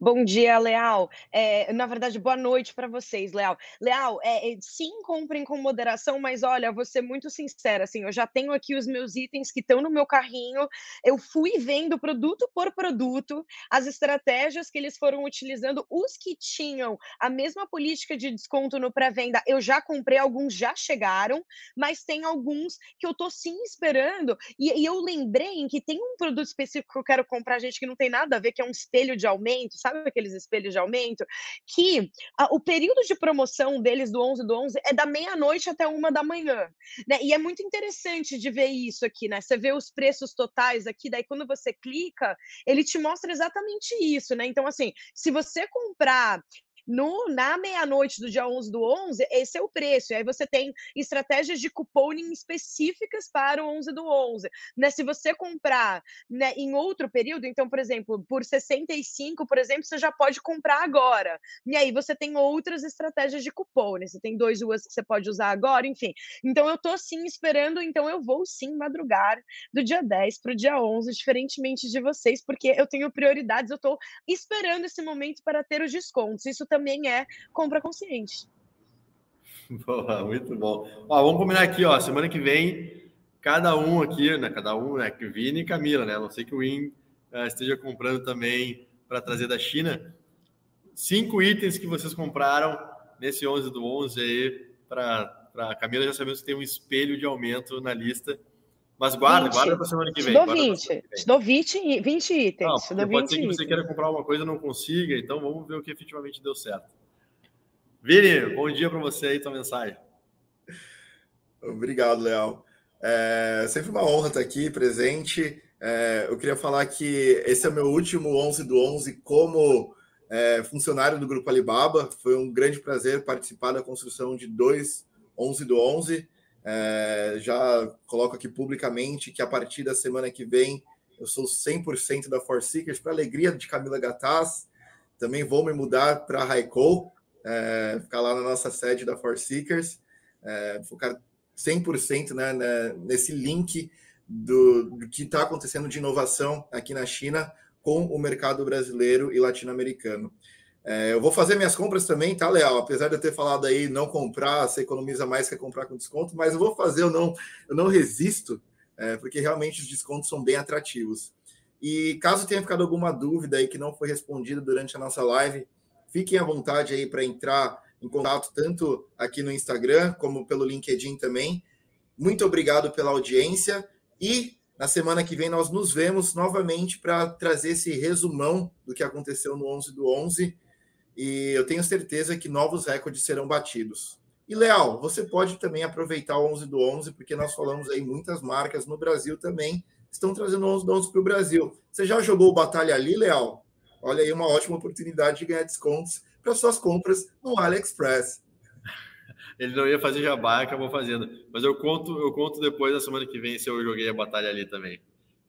Bom dia, Leal. É, na verdade, boa noite para vocês, Leal. Leal, é, é, sim, comprem com moderação, mas olha, vou ser muito sincera, assim, eu já tenho aqui os meus itens que estão no meu carrinho, eu fui vendo produto por produto, as estratégias que eles foram utilizando, os que tinham a mesma política de desconto no pré-venda, eu já comprei, alguns já chegaram, mas tem alguns que eu tô sim esperando, e, e eu lembrei em que tem um produto específico que eu quero comprar, gente, que não tem nada a ver, que é um espelho de aumento, sabe? aqueles espelhos de aumento? Que a, o período de promoção deles do 11 do 11 é da meia-noite até uma da manhã, né? E é muito interessante de ver isso aqui, né? Você vê os preços totais aqui, daí quando você clica, ele te mostra exatamente isso, né? Então, assim, se você comprar no, na meia-noite do dia 11 do 11, esse é o preço. E aí você tem estratégias de couponing específicas para o 11 do 11. Né? Se você comprar né, em outro período, então, por exemplo, por 65, por exemplo, você já pode comprar agora. E aí você tem outras estratégias de couponing. Você tem dois UAs que você pode usar agora, enfim. Então, eu estou sim esperando, então eu vou sim madrugar do dia 10 para o dia 11, diferentemente de vocês, porque eu tenho prioridades, eu estou esperando esse momento para ter os descontos. Isso também é compra consciente. Boa, muito bom. Ó, vamos combinar aqui, ó, semana que vem, cada um aqui, né, cada um, né, que Vini e Camila, né, não sei que o Win uh, esteja comprando também para trazer da China, cinco itens que vocês compraram nesse 11 do 11 aí, para a Camila, já sabemos que tem um espelho de aumento na lista, mas guarda, 20. guarda para semana que vem. Te dou 20, te dou 20, 20 itens. Não, pode ser que você queira comprar uma coisa e não consiga, então vamos ver o que efetivamente deu certo. Vini, bom dia para você aí, tua mensagem. Obrigado, Leal. É sempre uma honra estar aqui presente. É, eu queria falar que esse é o meu último 11 do 11 como é, funcionário do Grupo Alibaba. Foi um grande prazer participar da construção de dois 11 do 11. É, já coloco aqui publicamente que a partir da semana que vem eu sou 100% da Force Seekers, para alegria de Camila Gataz. Também vou me mudar para a Raikol, é, ficar lá na nossa sede da Force Seekers, é, focar 100% né, né, nesse link do, do que está acontecendo de inovação aqui na China com o mercado brasileiro e latino-americano. É, eu vou fazer minhas compras também, tá, Leal? Apesar de eu ter falado aí não comprar, você economiza mais que comprar com desconto, mas eu vou fazer, eu não, eu não resisto, é, porque realmente os descontos são bem atrativos. E caso tenha ficado alguma dúvida aí que não foi respondida durante a nossa live, fiquem à vontade aí para entrar em contato tanto aqui no Instagram como pelo LinkedIn também. Muito obrigado pela audiência e na semana que vem nós nos vemos novamente para trazer esse resumão do que aconteceu no 11 do 11 e eu tenho certeza que novos recordes serão batidos. E Leal, você pode também aproveitar o 11 do 11, porque nós falamos aí muitas marcas no Brasil também estão trazendo 11 do 11 para o Brasil. Você já jogou o Batalha ali, Leal? Olha aí uma ótima oportunidade de ganhar descontos para suas compras no AliExpress. Ele não ia fazer jabá, acabou fazendo. Mas eu conto, eu conto depois da semana que vem se eu joguei a batalha ali também.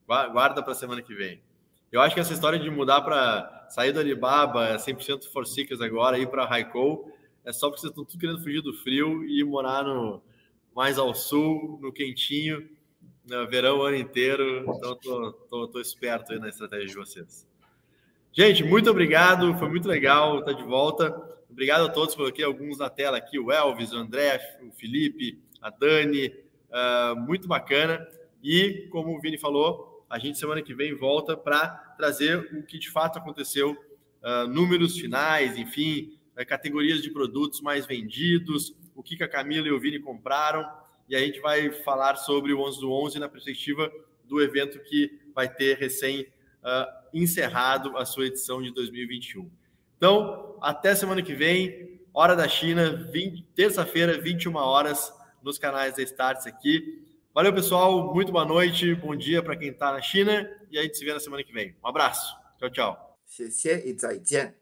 Guarda para a semana que vem. Eu acho que essa história de mudar para sair do Alibaba, 100% For Seekers agora, ir para Raikkow, é só porque vocês estão tudo querendo fugir do frio e morar no, mais ao sul, no quentinho, no verão o ano inteiro. Então, tô, tô, tô esperto aí na estratégia de vocês. Gente, muito obrigado, foi muito legal estar de volta. Obrigado a todos, coloquei alguns na tela aqui, o Elvis, o André, o Felipe, a Dani, uh, muito bacana. E, como o Vini falou, a gente semana que vem volta para trazer o que de fato aconteceu, uh, números finais, enfim, uh, categorias de produtos mais vendidos, o que, que a Camila e o Vini compraram, e a gente vai falar sobre o 11 do 11 na perspectiva do evento que vai ter recém uh, encerrado a sua edição de 2021. Então, até semana que vem, hora da China, terça-feira, 21 horas, nos canais da Starts aqui. Valeu, pessoal. Muito boa noite, bom dia para quem está na China e a gente se vê na semana que vem. Um abraço. Tchau, tchau. 谢谢，再见。